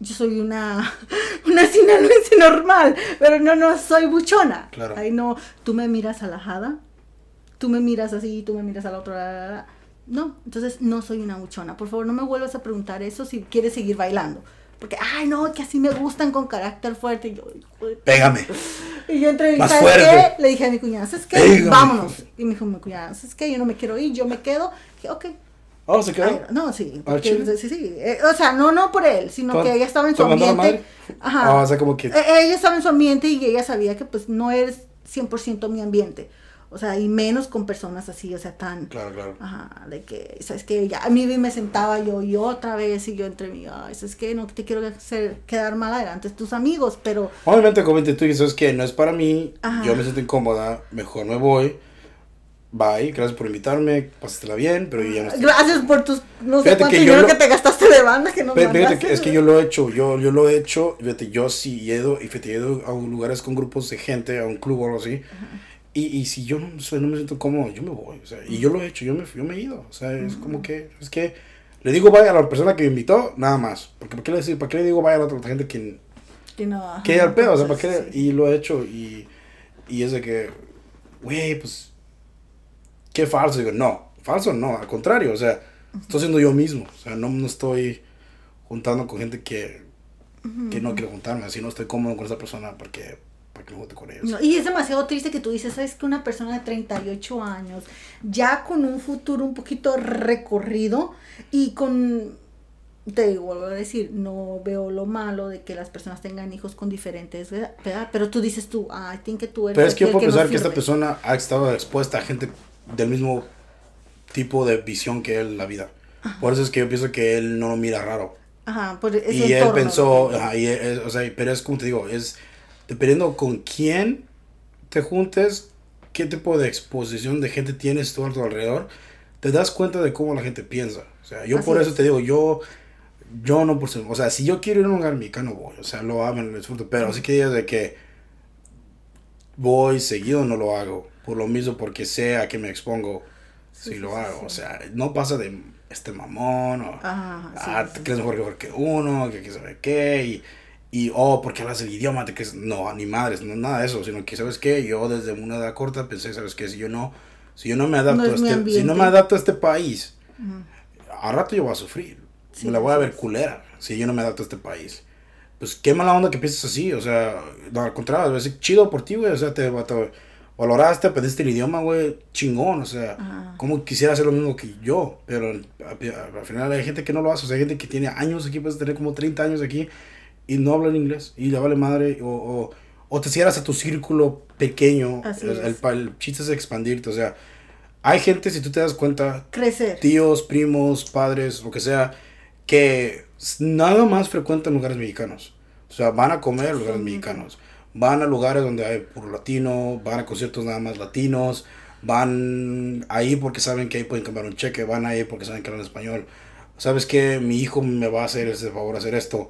[SPEAKER 2] Yo soy una, una sinaloense normal, pero no, no soy buchona.
[SPEAKER 1] Claro.
[SPEAKER 2] Ay, no, tú me miras alajada, tú me miras así, tú me miras a la otra. la, la, la. No, entonces no soy una buchona. Por favor, no me vuelvas a preguntar eso si quieres seguir bailando. Porque, ay, no, que así me gustan con carácter fuerte. Y yo,
[SPEAKER 1] Pégame.
[SPEAKER 2] y yo entre
[SPEAKER 1] Más
[SPEAKER 2] ¿sabes
[SPEAKER 1] fuerte.
[SPEAKER 2] qué? Le dije a mi cuñada, ¿sabes qué?
[SPEAKER 1] Pégame.
[SPEAKER 2] Vámonos. Y me dijo mi cuñada, ¿sabes qué? Yo no me quiero ir, yo me quedo. Dije, ok.
[SPEAKER 1] Oh, ¿se quedó?
[SPEAKER 2] Ay, no, sí, sí, sí. Eh, o sea, no, no por él, sino
[SPEAKER 1] ¿Con-
[SPEAKER 2] que ella estaba en su ambiente. Ajá.
[SPEAKER 1] Ah, o sea, como que...
[SPEAKER 2] Eh, ella estaba en su ambiente y ella sabía que pues no eres 100% mi ambiente. O sea, y menos con personas así, o sea, tan...
[SPEAKER 1] Claro, claro.
[SPEAKER 2] Ajá, de que, sabes que ya a mí me sentaba yo y otra vez y yo entre mí, ay, es que no te quiero hacer quedar mal adelante tus amigos, pero
[SPEAKER 1] Obviamente, como tú dices que no es para mí,
[SPEAKER 2] Ajá.
[SPEAKER 1] yo me siento incómoda, mejor me voy. Bye, gracias por invitarme, pásatela bien, pero yo ya no estoy.
[SPEAKER 2] gracias por tus no sé
[SPEAKER 1] Fíjate
[SPEAKER 2] cuánto
[SPEAKER 1] que yo
[SPEAKER 2] dinero
[SPEAKER 1] lo-
[SPEAKER 2] que te gastaste de banda que nos
[SPEAKER 1] Fíjate, que es que yo lo he hecho, yo, yo lo he hecho, fíjate, yo sí he ido, y fíjate, he ido a lugares con grupos de gente, a un club o algo así, y, y si yo no, soy- no me siento cómodo, yo me voy, o sea, y yo lo he hecho, yo me, yo me he ido, o sea, es como que, es que, le digo vaya a la persona que me invitó, nada más, porque ¿para qué le, ¿para qué le digo vaya a la otra gente que,
[SPEAKER 2] Que no,
[SPEAKER 1] que al pedo, o sea, ¿para qué?
[SPEAKER 2] sí.
[SPEAKER 1] Y lo he hecho, y, y es de que, güey, pues, qué falso, digo, no, falso no, al contrario, o sea, estoy siendo yo mismo, o sea, no, no estoy juntando con gente que, que no quiero juntarme, así no estoy cómodo con esa persona porque, para que me junte con ellos.
[SPEAKER 2] No, y es demasiado triste que tú dices, ¿sabes? Que una persona de 38 años, ya con un futuro un poquito recorrido y con, te digo, vuelvo a decir, no veo lo malo de que las personas tengan hijos con diferentes, ¿verdad? ¿verdad? Pero tú dices tú, ah, I think que tú eres
[SPEAKER 1] Pero es que yo puedo pensar que esta
[SPEAKER 2] sirve".
[SPEAKER 1] persona ha estado expuesta a gente del mismo tipo de visión que él en la vida. Por eso es que yo pienso que él no lo mira raro.
[SPEAKER 2] Ajá, por ese
[SPEAKER 1] y él pensó,
[SPEAKER 2] ¿no?
[SPEAKER 1] ajá, y es- o sea, pero es como te digo, es dependiendo con quién te juntes, qué tipo de exposición de gente tienes tú a tu alrededor, te das cuenta de cómo la gente piensa. O sea, yo
[SPEAKER 2] Así
[SPEAKER 1] por eso
[SPEAKER 2] es.
[SPEAKER 1] te digo, yo, yo no por o sea, si yo quiero ir a un lugar mexicano, voy, o sea, lo hago, lo disfruto, pero así que digas de que voy seguido, no lo hago, por lo mismo, porque sé a qué me expongo
[SPEAKER 2] Sí,
[SPEAKER 1] si
[SPEAKER 2] sí,
[SPEAKER 1] lo hago,
[SPEAKER 2] sí.
[SPEAKER 1] o sea, no pasa de este mamón o
[SPEAKER 2] Ajá,
[SPEAKER 1] ah, te crees mejor que, que uno, que, que sabe qué, y, y oh, porque hablas el idioma, te crees, no, ni madres, no nada de eso, sino que, ¿sabes qué? Yo desde una edad corta pensé, ¿sabes qué? Si yo no, si yo no me adapto,
[SPEAKER 2] No
[SPEAKER 1] a
[SPEAKER 2] es
[SPEAKER 1] este, si no me adapto a este país,
[SPEAKER 2] Ujú.
[SPEAKER 1] a rato yo voy a sufrir,
[SPEAKER 2] Sí,
[SPEAKER 1] me la voy a ver culera, si yo no me adapto a este país. Pues qué mala onda que pienses así, o sea, no, al contrario, es chido por ti, güey, o sea, te, te valoraste, aprendiste el idioma, güey, chingón, o sea,
[SPEAKER 2] Ajá.
[SPEAKER 1] como quisiera hacer lo mismo que yo, pero al, al final hay gente que no lo hace, o sea, hay gente que tiene años aquí, puedes tener como 30 años aquí y no hablan inglés y le vale madre, o, o, o te cierras a tu círculo pequeño, el, el, el chiste es expandirte, o sea, hay gente, si tú te das cuenta,
[SPEAKER 2] Crecer.
[SPEAKER 1] tíos, primos, padres, lo que sea, que nada más frecuentan lugares mexicanos. O sea, van a comer a lugares
[SPEAKER 2] Sí.
[SPEAKER 1] mexicanos. Van a lugares donde hay puro latino, van a conciertos nada más latinos, van ahí porque saben que ahí pueden cambiar un cheque, van ahí porque saben que hablan español. Sabes que mi hijo me va a hacer ese favor, hacer esto.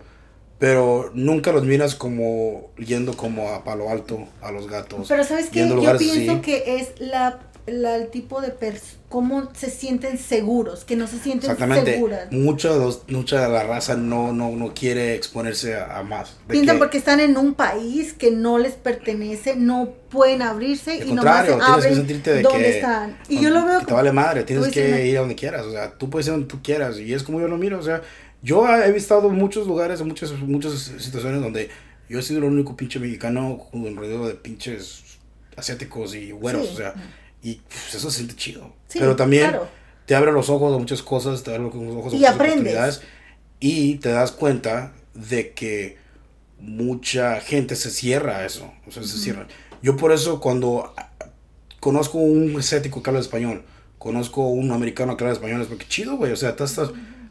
[SPEAKER 1] Pero nunca los miras como yendo como a Palo Alto, a los gatos.
[SPEAKER 2] Pero sabes que yo pienso
[SPEAKER 1] así.
[SPEAKER 2] que es la, la- el tipo de personas, cómo se sienten seguros, que no se sienten
[SPEAKER 1] Exactamente.
[SPEAKER 2] seguras.
[SPEAKER 1] Mucha, mucha de la raza no, no, no quiere exponerse a, a más.
[SPEAKER 2] Piensan
[SPEAKER 1] que-
[SPEAKER 2] porque están en un país que no les pertenece, no pueden abrirse y nomás se
[SPEAKER 1] que
[SPEAKER 2] abren
[SPEAKER 1] sentirte de
[SPEAKER 2] donde
[SPEAKER 1] que,
[SPEAKER 2] están. Y yo lo veo
[SPEAKER 1] que te vale madre, tienes que ir a donde quieras, o sea, tú puedes ir donde tú quieras y es como yo lo miro, o sea, yo he en muchos lugares, muchas, muchas situaciones donde yo he sido el único pinche mexicano alrededor de pinches asiáticos y güeros,
[SPEAKER 2] Sí.
[SPEAKER 1] o sea, y pues, eso se siente chido.
[SPEAKER 2] Sí,
[SPEAKER 1] Pero también
[SPEAKER 2] claro.
[SPEAKER 1] te abre los ojos a muchas cosas, te abre los ojos a
[SPEAKER 2] Y
[SPEAKER 1] muchas
[SPEAKER 2] aprendes.
[SPEAKER 1] oportunidades y te das cuenta de que mucha gente se cierra a eso, o sea, se cierra. Yo por eso cuando conozco un asiático que habla español, conozco un americano que habla español, es porque chido, güey, o sea, estás,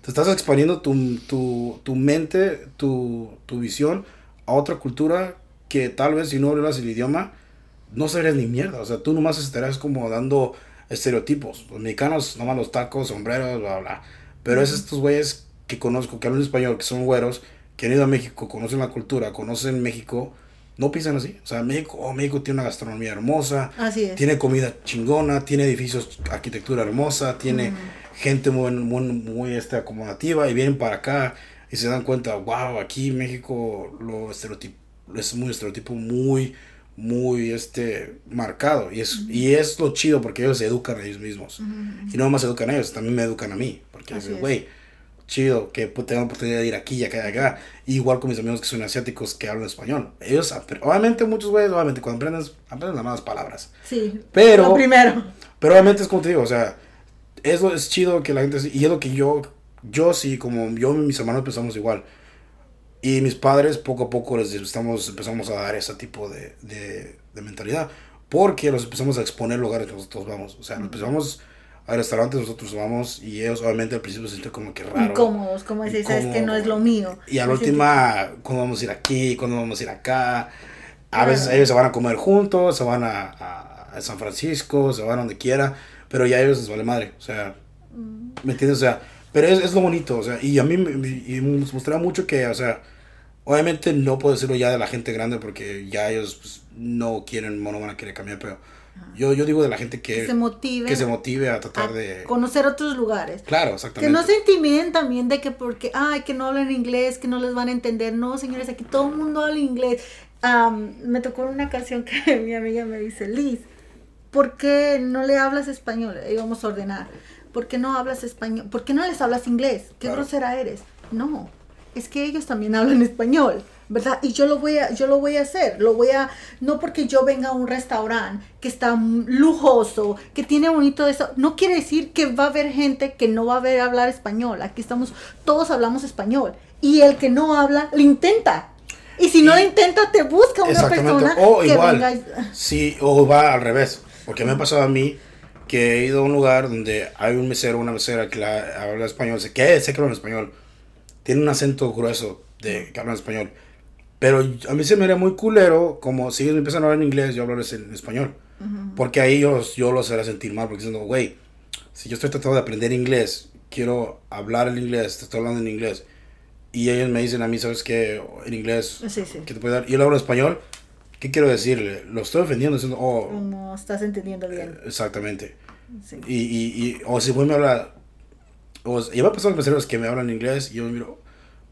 [SPEAKER 1] te estás expandiendo tu, tu, tu mente, tu, tu visión a otra cultura que tal vez si no hablas el idioma, no sabrías ni mierda, o sea, tú nomás estarás como dando estereotipos. Los mexicanos, nomás los tacos, sombreros, bla, bla. Pero es estos güeyes que conozco, que hablan español, que son güeros, que han ido a México, conocen la cultura, conocen México, no piensan así. O sea, México, oh, México tiene una gastronomía hermosa,
[SPEAKER 2] Así es.
[SPEAKER 1] tiene comida chingona, tiene edificios, arquitectura hermosa, tiene gente muy, muy, muy este, acomodativa y vienen para acá y se dan cuenta, wow, aquí México lo es muy estereotipo muy, muy este, marcado. Y es, y es lo chido porque ellos se educan a ellos mismos. Y no más educan a ellos, también me educan a mí. Porque güey, chido que tengo la oportunidad de ir aquí y acá y acá. Igual con mis amigos que son asiáticos que hablan español. Ellos, obviamente muchos güeyes, obviamente cuando aprendes, aprendes las malas palabras.
[SPEAKER 2] Sí.
[SPEAKER 1] Pero-
[SPEAKER 2] Lo primero.
[SPEAKER 1] Pero obviamente es como te digo, o sea, eso es chido que la gente, y es lo que yo, yo sí, como yo y mis hermanos pensamos igual. Y mis padres poco a poco les estamos, empezamos a dar ese tipo de, de, de mentalidad. Porque los empezamos a exponer lugares que nosotros vamos. O sea, nos empezamos a restaurantes, nosotros vamos y ellos obviamente al principio se sienten como que raro.
[SPEAKER 2] Incómodos, como decir, sabes que no es lo mío.
[SPEAKER 1] Y a la última, ¿cuándo vamos a ir aquí? ¿Cuándo vamos a ir acá? A veces ellos se van a comer juntos, se van a, a, a San Francisco, se van a donde quiera, pero ya a ellos les vale madre. O sea, ¿me entiendes? O sea, pero es, es lo bonito, o sea, y a mí y me mostraba mucho que, o sea, obviamente no puedo decirlo ya de la gente grande porque ya ellos pues, no quieren, no van a querer cambiar, pero yo, yo digo de la gente que,
[SPEAKER 2] Que se motive
[SPEAKER 1] que se motive a
[SPEAKER 2] a
[SPEAKER 1] tratar de...
[SPEAKER 2] conocer otros lugares.
[SPEAKER 1] Claro,
[SPEAKER 2] Que
[SPEAKER 1] exactamente.
[SPEAKER 2] no se intimiden también de que porque, ay, que no hablan inglés, que no les van a entender. No, señores, aquí todo el mundo habla inglés. Am, me tocó una canción que mi amiga me dice, Liz, ¿por qué no le hablas español? Íbamos a ordenar. ¿Por qué no hablas español? ¿Por qué no les hablas inglés? ¿Qué
[SPEAKER 1] Claro.
[SPEAKER 2] grosera eres? No, es que ellos también hablan español, ¿verdad? Y yo lo voy a, yo lo voy a hacer, lo voy a, no porque yo venga a un restaurante que está lujoso, que tiene bonito eso, no quiere decir que va a haber gente que no va a ver hablar español. Aquí estamos, todos hablamos español. Y el que no habla, lo intenta. Y si no lo intenta, te busca una persona
[SPEAKER 1] O
[SPEAKER 2] que
[SPEAKER 1] igual,
[SPEAKER 2] venga.
[SPEAKER 1] sí, o va al revés. Porque me ha pasado a mí que he ido a un lugar donde hay un mesero, una mesera que la, habla español, sé que, sé que habla español, tiene un acento grueso de que hablan español. Pero a mí se me haría muy culero, como si ellos me empiezan a hablar en inglés, yo hablarles en español. Porque ahí yo, yo los haré sentir mal, porque diciendo, güey, si yo estoy tratando de aprender inglés, quiero hablar el inglés, te estoy hablando en inglés, y ellos me dicen a mí, ¿sabes qué? En inglés,
[SPEAKER 2] Sí, sí.
[SPEAKER 1] ¿qué te puede dar? Y yo hablo español, ¿qué quiero decirle? Lo estoy ofendiendo diciendo, oh,
[SPEAKER 2] No estás entendiendo bien.
[SPEAKER 1] exactamente.
[SPEAKER 2] Sí.
[SPEAKER 1] Y, y, y, o si voy me habla, o y me ha pasado que me hablan en inglés y yo me miro,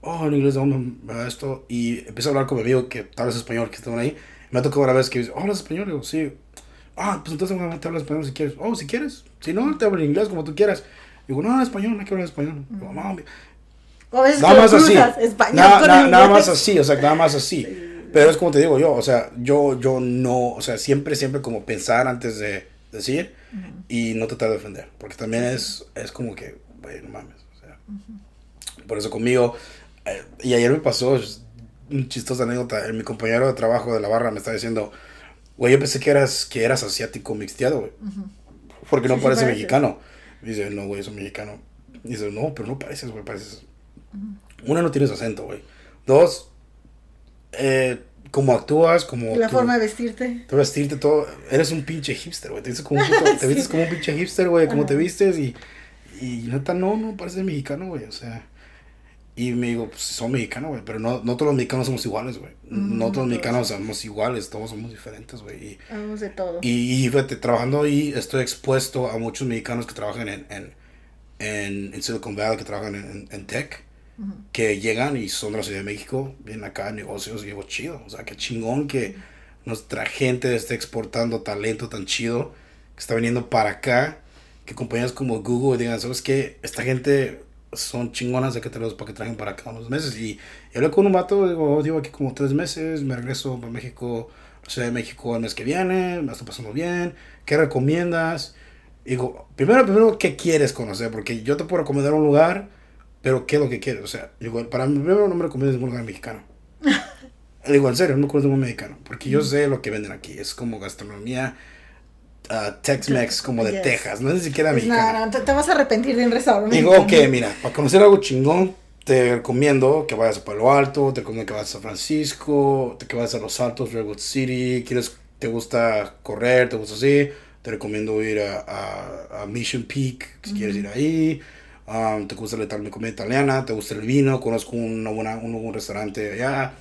[SPEAKER 1] oh, en inglés, ¿de dónde esto? Y empiezo a hablar con mi amigo que tal vez español, que estaban ahí. Me ha tocado una vez que dice, oh, ¿hablas español? Digo, sí. Ah, pues entonces te hablas español si quieres. Oh, si quieres. Si no, te hablo en inglés como tú quieras. Digo, no, español, no quiero hablar español. Digo, no, nada más así.
[SPEAKER 2] español
[SPEAKER 1] Nada,
[SPEAKER 2] con
[SPEAKER 1] nada- nada
[SPEAKER 2] inglés.
[SPEAKER 1] más así, o sea, nada más así. Pero es como te digo yo, o sea, yo, yo no, o sea, siempre, siempre como pensar antes de decir y no tratar de defender. Porque también es, es como que, güey, no mames. O sea, Por eso conmigo, eh, y ayer me pasó un chistosa anécdota. Mi compañero de trabajo de la barra me está diciendo, güey, yo pensé que eras, que eras asiático mixteado, güey. Porque no
[SPEAKER 2] Sí, sí
[SPEAKER 1] parece mexicano. Dice, no, güey, soy mexicano. Dice, no, pero no pareces, güey, pareces. Una, no tienes acento, güey. Dos, eh, como actúas, como.
[SPEAKER 2] La
[SPEAKER 1] tu-
[SPEAKER 2] forma de vestirte.
[SPEAKER 1] tu vestirte, todo. Eres un pinche hipster, güey. Te vistes como un, puto- te vistes como un pinche hipster, güey. Como te vistes y. Y neta, no, no pareces mexicano, güey. O sea. Y me digo, pues son mexicanos, güey. Pero no, no todos los mexicanos somos iguales, güey. No todos los mexicanos somos iguales. Todos somos diferentes, güey.
[SPEAKER 2] De todo.
[SPEAKER 1] y, y fíjate, trabajando ahí, estoy expuesto a muchos mexicanos que trabajan en, en, en, en Silicon Valley, que trabajan en, en tech, que llegan y son de la Ciudad de México, vienen acá a negocios y digo, chido. O sea, qué chingón que nuestra gente esté exportando talento tan chido, que está viniendo para acá, que compañías como Google digan, ¿sabes qué? Esta gente son chingonas de que te para que trajen para acá unos meses. Y, y hablé con un vato, digo, "Oh, digo aquí como tres meses, me regreso para México, la Ciudad de México el mes que viene, me está pasando bien, ¿qué recomiendas? Digo, primero, primero, ¿qué quieres conocer? Porque yo te puedo recomendar un lugar, pero ¿qué es lo que quieres? O sea, digo, para mí, primero no me recomiendas ningún lugar mexicano. digo, en serio, no me conozco ningún mexicano, porque yo sé lo que venden aquí, es como gastronomía ah, Tex-Mex, como de
[SPEAKER 2] Yes.
[SPEAKER 1] Texas, no es ni siquiera
[SPEAKER 2] Pues
[SPEAKER 1] mexicana.
[SPEAKER 2] nada, no, te, te vas a arrepentir de un restaurante.
[SPEAKER 1] Digo, ok, mira, para conocer algo chingón, te recomiendo que vayas a Palo Alto, te recomiendo que vayas a San Francisco, que vayas a Los Altos, Redwood City, quieres, te gusta correr, te gusta así, te recomiendo ir a, a- a Mission Peak, si quieres ir ahí, um, te gusta la, comida italiana, te gusta el vino, conozco una buena, un, un restaurante allá.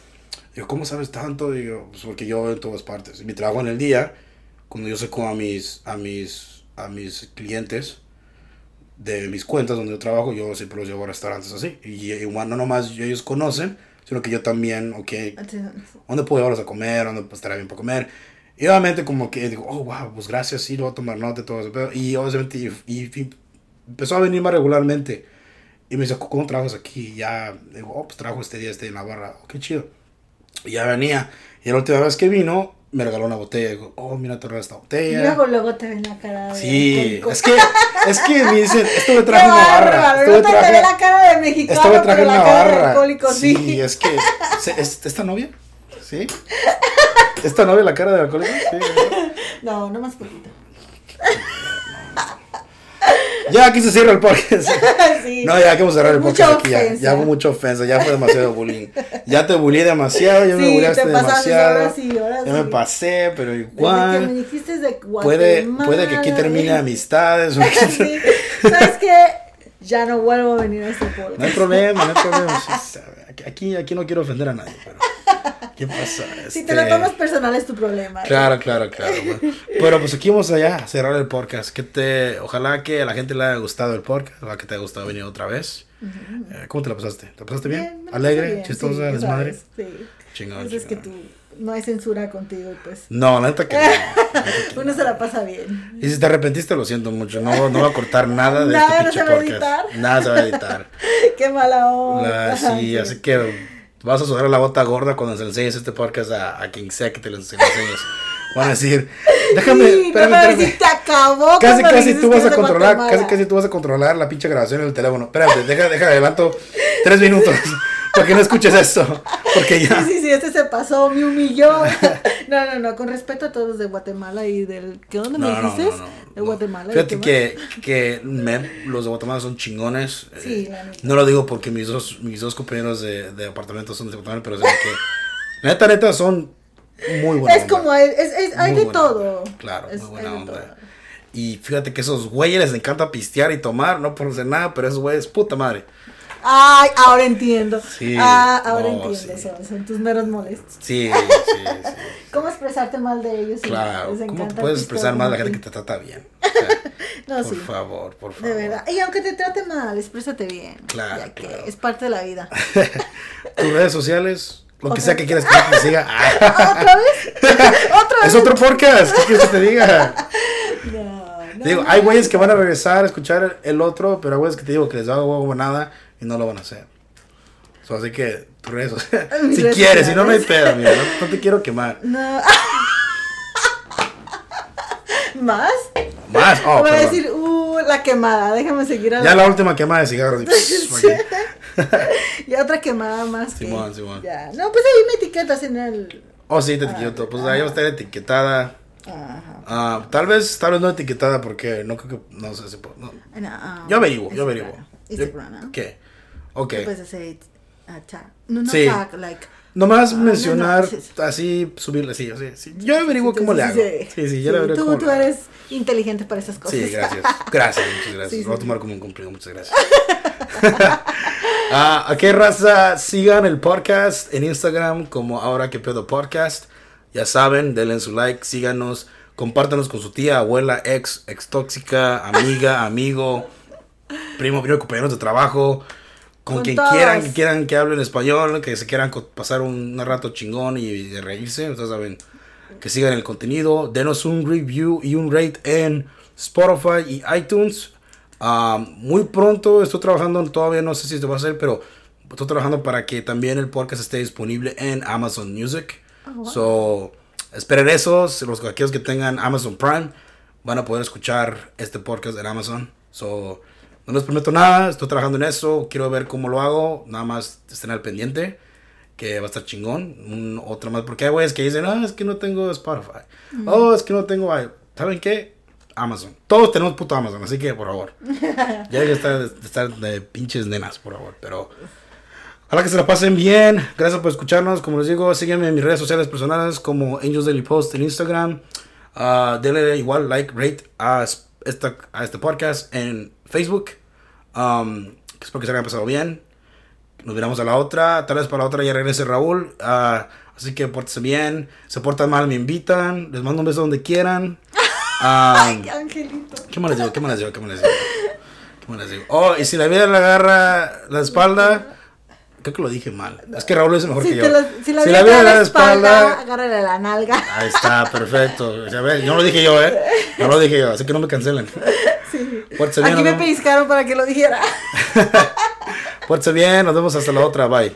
[SPEAKER 1] Digo, ¿cómo sabes tanto? Digo, pues porque yo en todas partes. Y mi trabajo en el día, cuando yo saco a mis, a mis, a mis clientes, de mis cuentas donde yo trabajo, yo siempre los llevo a restaurantes así. Y, y bueno, no nomás ellos conocen, sino que yo también, ok, ¿dónde puedo llevarlos a comer? ¿Dónde estará bien para comer? Y obviamente como que digo, oh, wow, pues gracias, sí, lo voy a tomar nota y todo eso. Y obviamente, y, y- y empezó a venir más regularmente. Y me dice, ¿cómo trabajas aquí? Y ya, digo, oh, pues trabajo este día, este en la barra. Oh, qué chido. Y ya venía. Y la última vez que vino, me regaló una botella. Digo, oh, mira, te regalé esta botella.
[SPEAKER 2] Luego, luego te ven la cara de
[SPEAKER 1] Sí, es que, es que me dicen, esto me
[SPEAKER 2] Qué
[SPEAKER 1] traje una barra. Esto me
[SPEAKER 2] te ve la cara de mexicano,
[SPEAKER 1] esto me
[SPEAKER 2] la
[SPEAKER 1] una barra.
[SPEAKER 2] alcohólico, sí.
[SPEAKER 1] Sí, es que, ¿se- es- ¿esta novia? ¿Sí? ¿Esta novia la cara de alcohólico? Sí.
[SPEAKER 2] No, no más poquito.
[SPEAKER 1] Ya aquí se cierra el podcast.
[SPEAKER 2] Sí.
[SPEAKER 1] No, ya que vamos a cerrar el
[SPEAKER 2] Mucha
[SPEAKER 1] podcast aquí. Ya,
[SPEAKER 2] ofensa.
[SPEAKER 1] ya fue mucha ofensa, ya fue demasiado bullying. Ya te bullié demasiado, ya me
[SPEAKER 2] Sí,
[SPEAKER 1] bulliaste
[SPEAKER 2] te pasaste,
[SPEAKER 1] demasiado.
[SPEAKER 2] ahora sí, ahora
[SPEAKER 1] ya me pasé, pero
[SPEAKER 2] Desde que me
[SPEAKER 1] igual.
[SPEAKER 2] dijiste de
[SPEAKER 1] Puede, puede que aquí termine amistades.
[SPEAKER 2] sí. ¿Sabes qué? Ya no vuelvo a venir a este podcast.
[SPEAKER 1] No hay problema, no hay problema. Aquí, aquí no quiero ofender a nadie, pero. ¿Qué pasa?
[SPEAKER 2] Si
[SPEAKER 1] Este,
[SPEAKER 2] te lo tomas personal es tu problema.
[SPEAKER 1] Claro, claro, claro. bueno. Pero pues aquí vamos allá a cerrar el podcast. Que te, ojalá que a la gente le haya gustado el podcast, ojalá que te haya gustado venir otra vez. Eh, ¿Cómo te la pasaste? ¿Te la pasaste bien? ¿Alegre?
[SPEAKER 2] bien,
[SPEAKER 1] ¿Chistosa?
[SPEAKER 2] sí,
[SPEAKER 1] ¿Desmadre?
[SPEAKER 2] sabes, Sí.
[SPEAKER 1] Chingón,
[SPEAKER 2] Eso es que
[SPEAKER 1] chingón.
[SPEAKER 2] tú no hay censura contigo y pues
[SPEAKER 1] No, la neta que no. que no.
[SPEAKER 2] uno se la pasa bien.
[SPEAKER 1] Y si te arrepentiste, lo siento mucho. No, no voy a cortar nada de
[SPEAKER 2] Nada, no
[SPEAKER 1] este
[SPEAKER 2] se
[SPEAKER 1] pinche
[SPEAKER 2] va a
[SPEAKER 1] podcast.
[SPEAKER 2] editar.
[SPEAKER 1] Nada se va a editar.
[SPEAKER 2] Qué mala onda.
[SPEAKER 1] La- sí, así que vas a sudar la bota gorda cuando se le enseñes este podcast a, a quien sea que te lo se lo enseñes. Van a decir, déjame,
[SPEAKER 2] Sí,
[SPEAKER 1] espérame,
[SPEAKER 2] si te acabó.
[SPEAKER 1] Casi, casi tú vas a controlar, casi, casi tú vas a controlar la pinche grabación en el teléfono. Espérate, deja, deja, adelanto tres minutos para que no escuches esto. Porque ya.
[SPEAKER 2] Sí, sí, sí, este se pasó, me humilló. No, no, no, con respeto a todos de Guatemala y del... ¿Qué dónde me
[SPEAKER 1] No,
[SPEAKER 2] dijiste?
[SPEAKER 1] no, no,
[SPEAKER 2] de. Guatemala. ¿de
[SPEAKER 1] Fíjate que, que me- los de Guatemala son chingones.
[SPEAKER 2] Sí,
[SPEAKER 1] Eh, no lo digo porque mis dos, mis dos compañeros de, de apartamento son de Guatemala, pero es que neta, neta, son muy buenos.
[SPEAKER 2] Es como, es, es- hay
[SPEAKER 1] Muy
[SPEAKER 2] de
[SPEAKER 1] buena
[SPEAKER 2] todo.
[SPEAKER 1] onda. Claro,
[SPEAKER 2] Es-
[SPEAKER 1] muy buena
[SPEAKER 2] hay de
[SPEAKER 1] onda.
[SPEAKER 2] todo.
[SPEAKER 1] Y fíjate que esos güeyes les encanta pistear y tomar, no por hacer nada, pero esos güeyes, puta madre.
[SPEAKER 2] Ay, ahora entiendo.
[SPEAKER 1] Sí,
[SPEAKER 2] ah, ahora
[SPEAKER 1] no,
[SPEAKER 2] entiendo.
[SPEAKER 1] sí.
[SPEAKER 2] Son, son tus meros molestos.
[SPEAKER 1] Sí, sí, sí.
[SPEAKER 2] ¿Cómo expresarte mal de ellos?
[SPEAKER 1] Claro.
[SPEAKER 2] les
[SPEAKER 1] ¿Cómo puedes expresar más a la gente que te trata bien? O sea,
[SPEAKER 2] No,
[SPEAKER 1] por
[SPEAKER 2] sí.
[SPEAKER 1] favor, por favor.
[SPEAKER 2] De verdad. Y aunque te trate mal, exprésate bien.
[SPEAKER 1] Claro,
[SPEAKER 2] ya que
[SPEAKER 1] claro.
[SPEAKER 2] es parte de la vida.
[SPEAKER 1] Tus redes sociales, lo que sea que quieras que te siga. Ah,
[SPEAKER 2] ¿Otra vez? ¿Otra vez?
[SPEAKER 1] es otro podcast, ¿qué quieres que te diga?
[SPEAKER 2] No, no,
[SPEAKER 1] Digo, hay güeyes que van a regresar a escuchar el otro, pero hay güeyes que te digo que les da huevo nada y no lo van a hacer. So, así que tus redes sociales, si
[SPEAKER 2] redes
[SPEAKER 1] quieres, si no, no hay pedo, mira, no, no te quiero quemar.
[SPEAKER 2] No. ¿Más?
[SPEAKER 1] Más, oh,
[SPEAKER 2] Voy a decir, uh, la quemada. Déjame seguir a
[SPEAKER 1] Ya la última quemada de cigarros. y
[SPEAKER 2] otra quemada más. que-
[SPEAKER 1] Simón, Simón.
[SPEAKER 2] Ya. No, pues ahí me etiquetas en el.
[SPEAKER 1] Oh, sí, te etiqueto. Pues ahí va a estar etiquetada.
[SPEAKER 2] Ajá.
[SPEAKER 1] Ah, tal vez, tal vez no etiquetada porque no creo que, no sé si puedo. no.
[SPEAKER 2] En, ah,
[SPEAKER 1] Yo averiguo, yo averiguo. Yo-
[SPEAKER 2] ¿no?
[SPEAKER 1] ¿Qué? Ok.
[SPEAKER 2] Puedes hacer tag. No, no
[SPEAKER 1] Sí.
[SPEAKER 2] tag, like.
[SPEAKER 1] Nomás
[SPEAKER 2] Ah, no,
[SPEAKER 1] mencionar,
[SPEAKER 2] no,
[SPEAKER 1] así, subirle, sí, sí, sí. Yo averiguo
[SPEAKER 2] Sí,
[SPEAKER 1] cómo le hago.
[SPEAKER 2] sí.
[SPEAKER 1] Sí, sí, yo le averiguo
[SPEAKER 2] tú,
[SPEAKER 1] cómo
[SPEAKER 2] tú
[SPEAKER 1] le hago.
[SPEAKER 2] eres inteligente para esas cosas.
[SPEAKER 1] Sí, gracias. Gracias, muchas gracias. Lo voy a tomar como un cumplido, muchas gracias. Ah, ¿A qué raza? Sigan el podcast en Instagram como Ahora que Pedo Podcast. Ya saben, denle su like, síganos, compártanos con su tía, abuela, ex, ex tóxica, amiga, amigo, primo, primo, compañeros de trabajo. Con,
[SPEAKER 2] Con
[SPEAKER 1] quien
[SPEAKER 2] todos.
[SPEAKER 1] quieran, que quieran que hablen español, que se quieran pasar un, un rato chingón y de reírse, ustedes saben, que sigan el contenido, denos un review y un rate en Spotify y iTunes. Ah, muy pronto estoy trabajando, todavía no sé si se va a hacer, pero estoy trabajando para que también el podcast esté disponible en Amazon Music. So, esperen eso, los aquellos que tengan Amazon Prime van a poder escuchar este podcast en Amazon. So, no les prometo nada, estoy trabajando en eso, quiero ver cómo lo hago, nada más estén al pendiente, que va a estar chingón. Un, otra más, porque hay güeyes que dicen, ah, es que no tengo Spotify, oh, es que no tengo, i-". ¿saben qué? Amazon. Todos tenemos puto Amazon, así que por favor. ya hay que estar de, de estar de pinches nenas, por favor, pero... Ojalá que se la pasen bien. Gracias por escucharnos. Como les digo, sígueme en mis redes sociales personales como Angels Daily Post en Instagram. Ah, denle igual like, rate a, es- esta, a este podcast en Facebook. Um, espero que se hayan pasado bien. Nos miramos a la otra. Tal vez para la otra ya regrese Raúl. Ah, así que pórtense bien. Se portan mal, me invitan. Les mando un beso donde quieran. Ah,
[SPEAKER 2] Ay, Angelito.
[SPEAKER 1] ¿Qué más les digo? ¿Qué más les digo? ¿Qué más les digo? ¿Qué más les digo? Oh, y si la vida le agarra la espalda, creo que lo dije mal. Es que Raúl lo dice mejor
[SPEAKER 2] Si,
[SPEAKER 1] que yo.
[SPEAKER 2] lo- si la
[SPEAKER 1] Si la vida
[SPEAKER 2] la
[SPEAKER 1] da
[SPEAKER 2] espalda, agárrale la nalga.
[SPEAKER 1] Ahí está, perfecto. Ya ves, no lo dije yo, ¿eh? No lo dije yo, así que no me cancelen.
[SPEAKER 2] Sí. Aquí me
[SPEAKER 1] vemos.
[SPEAKER 2] pellizcaron para que lo dijera.
[SPEAKER 1] Pórtense bien, nos vemos hasta la otra, bye.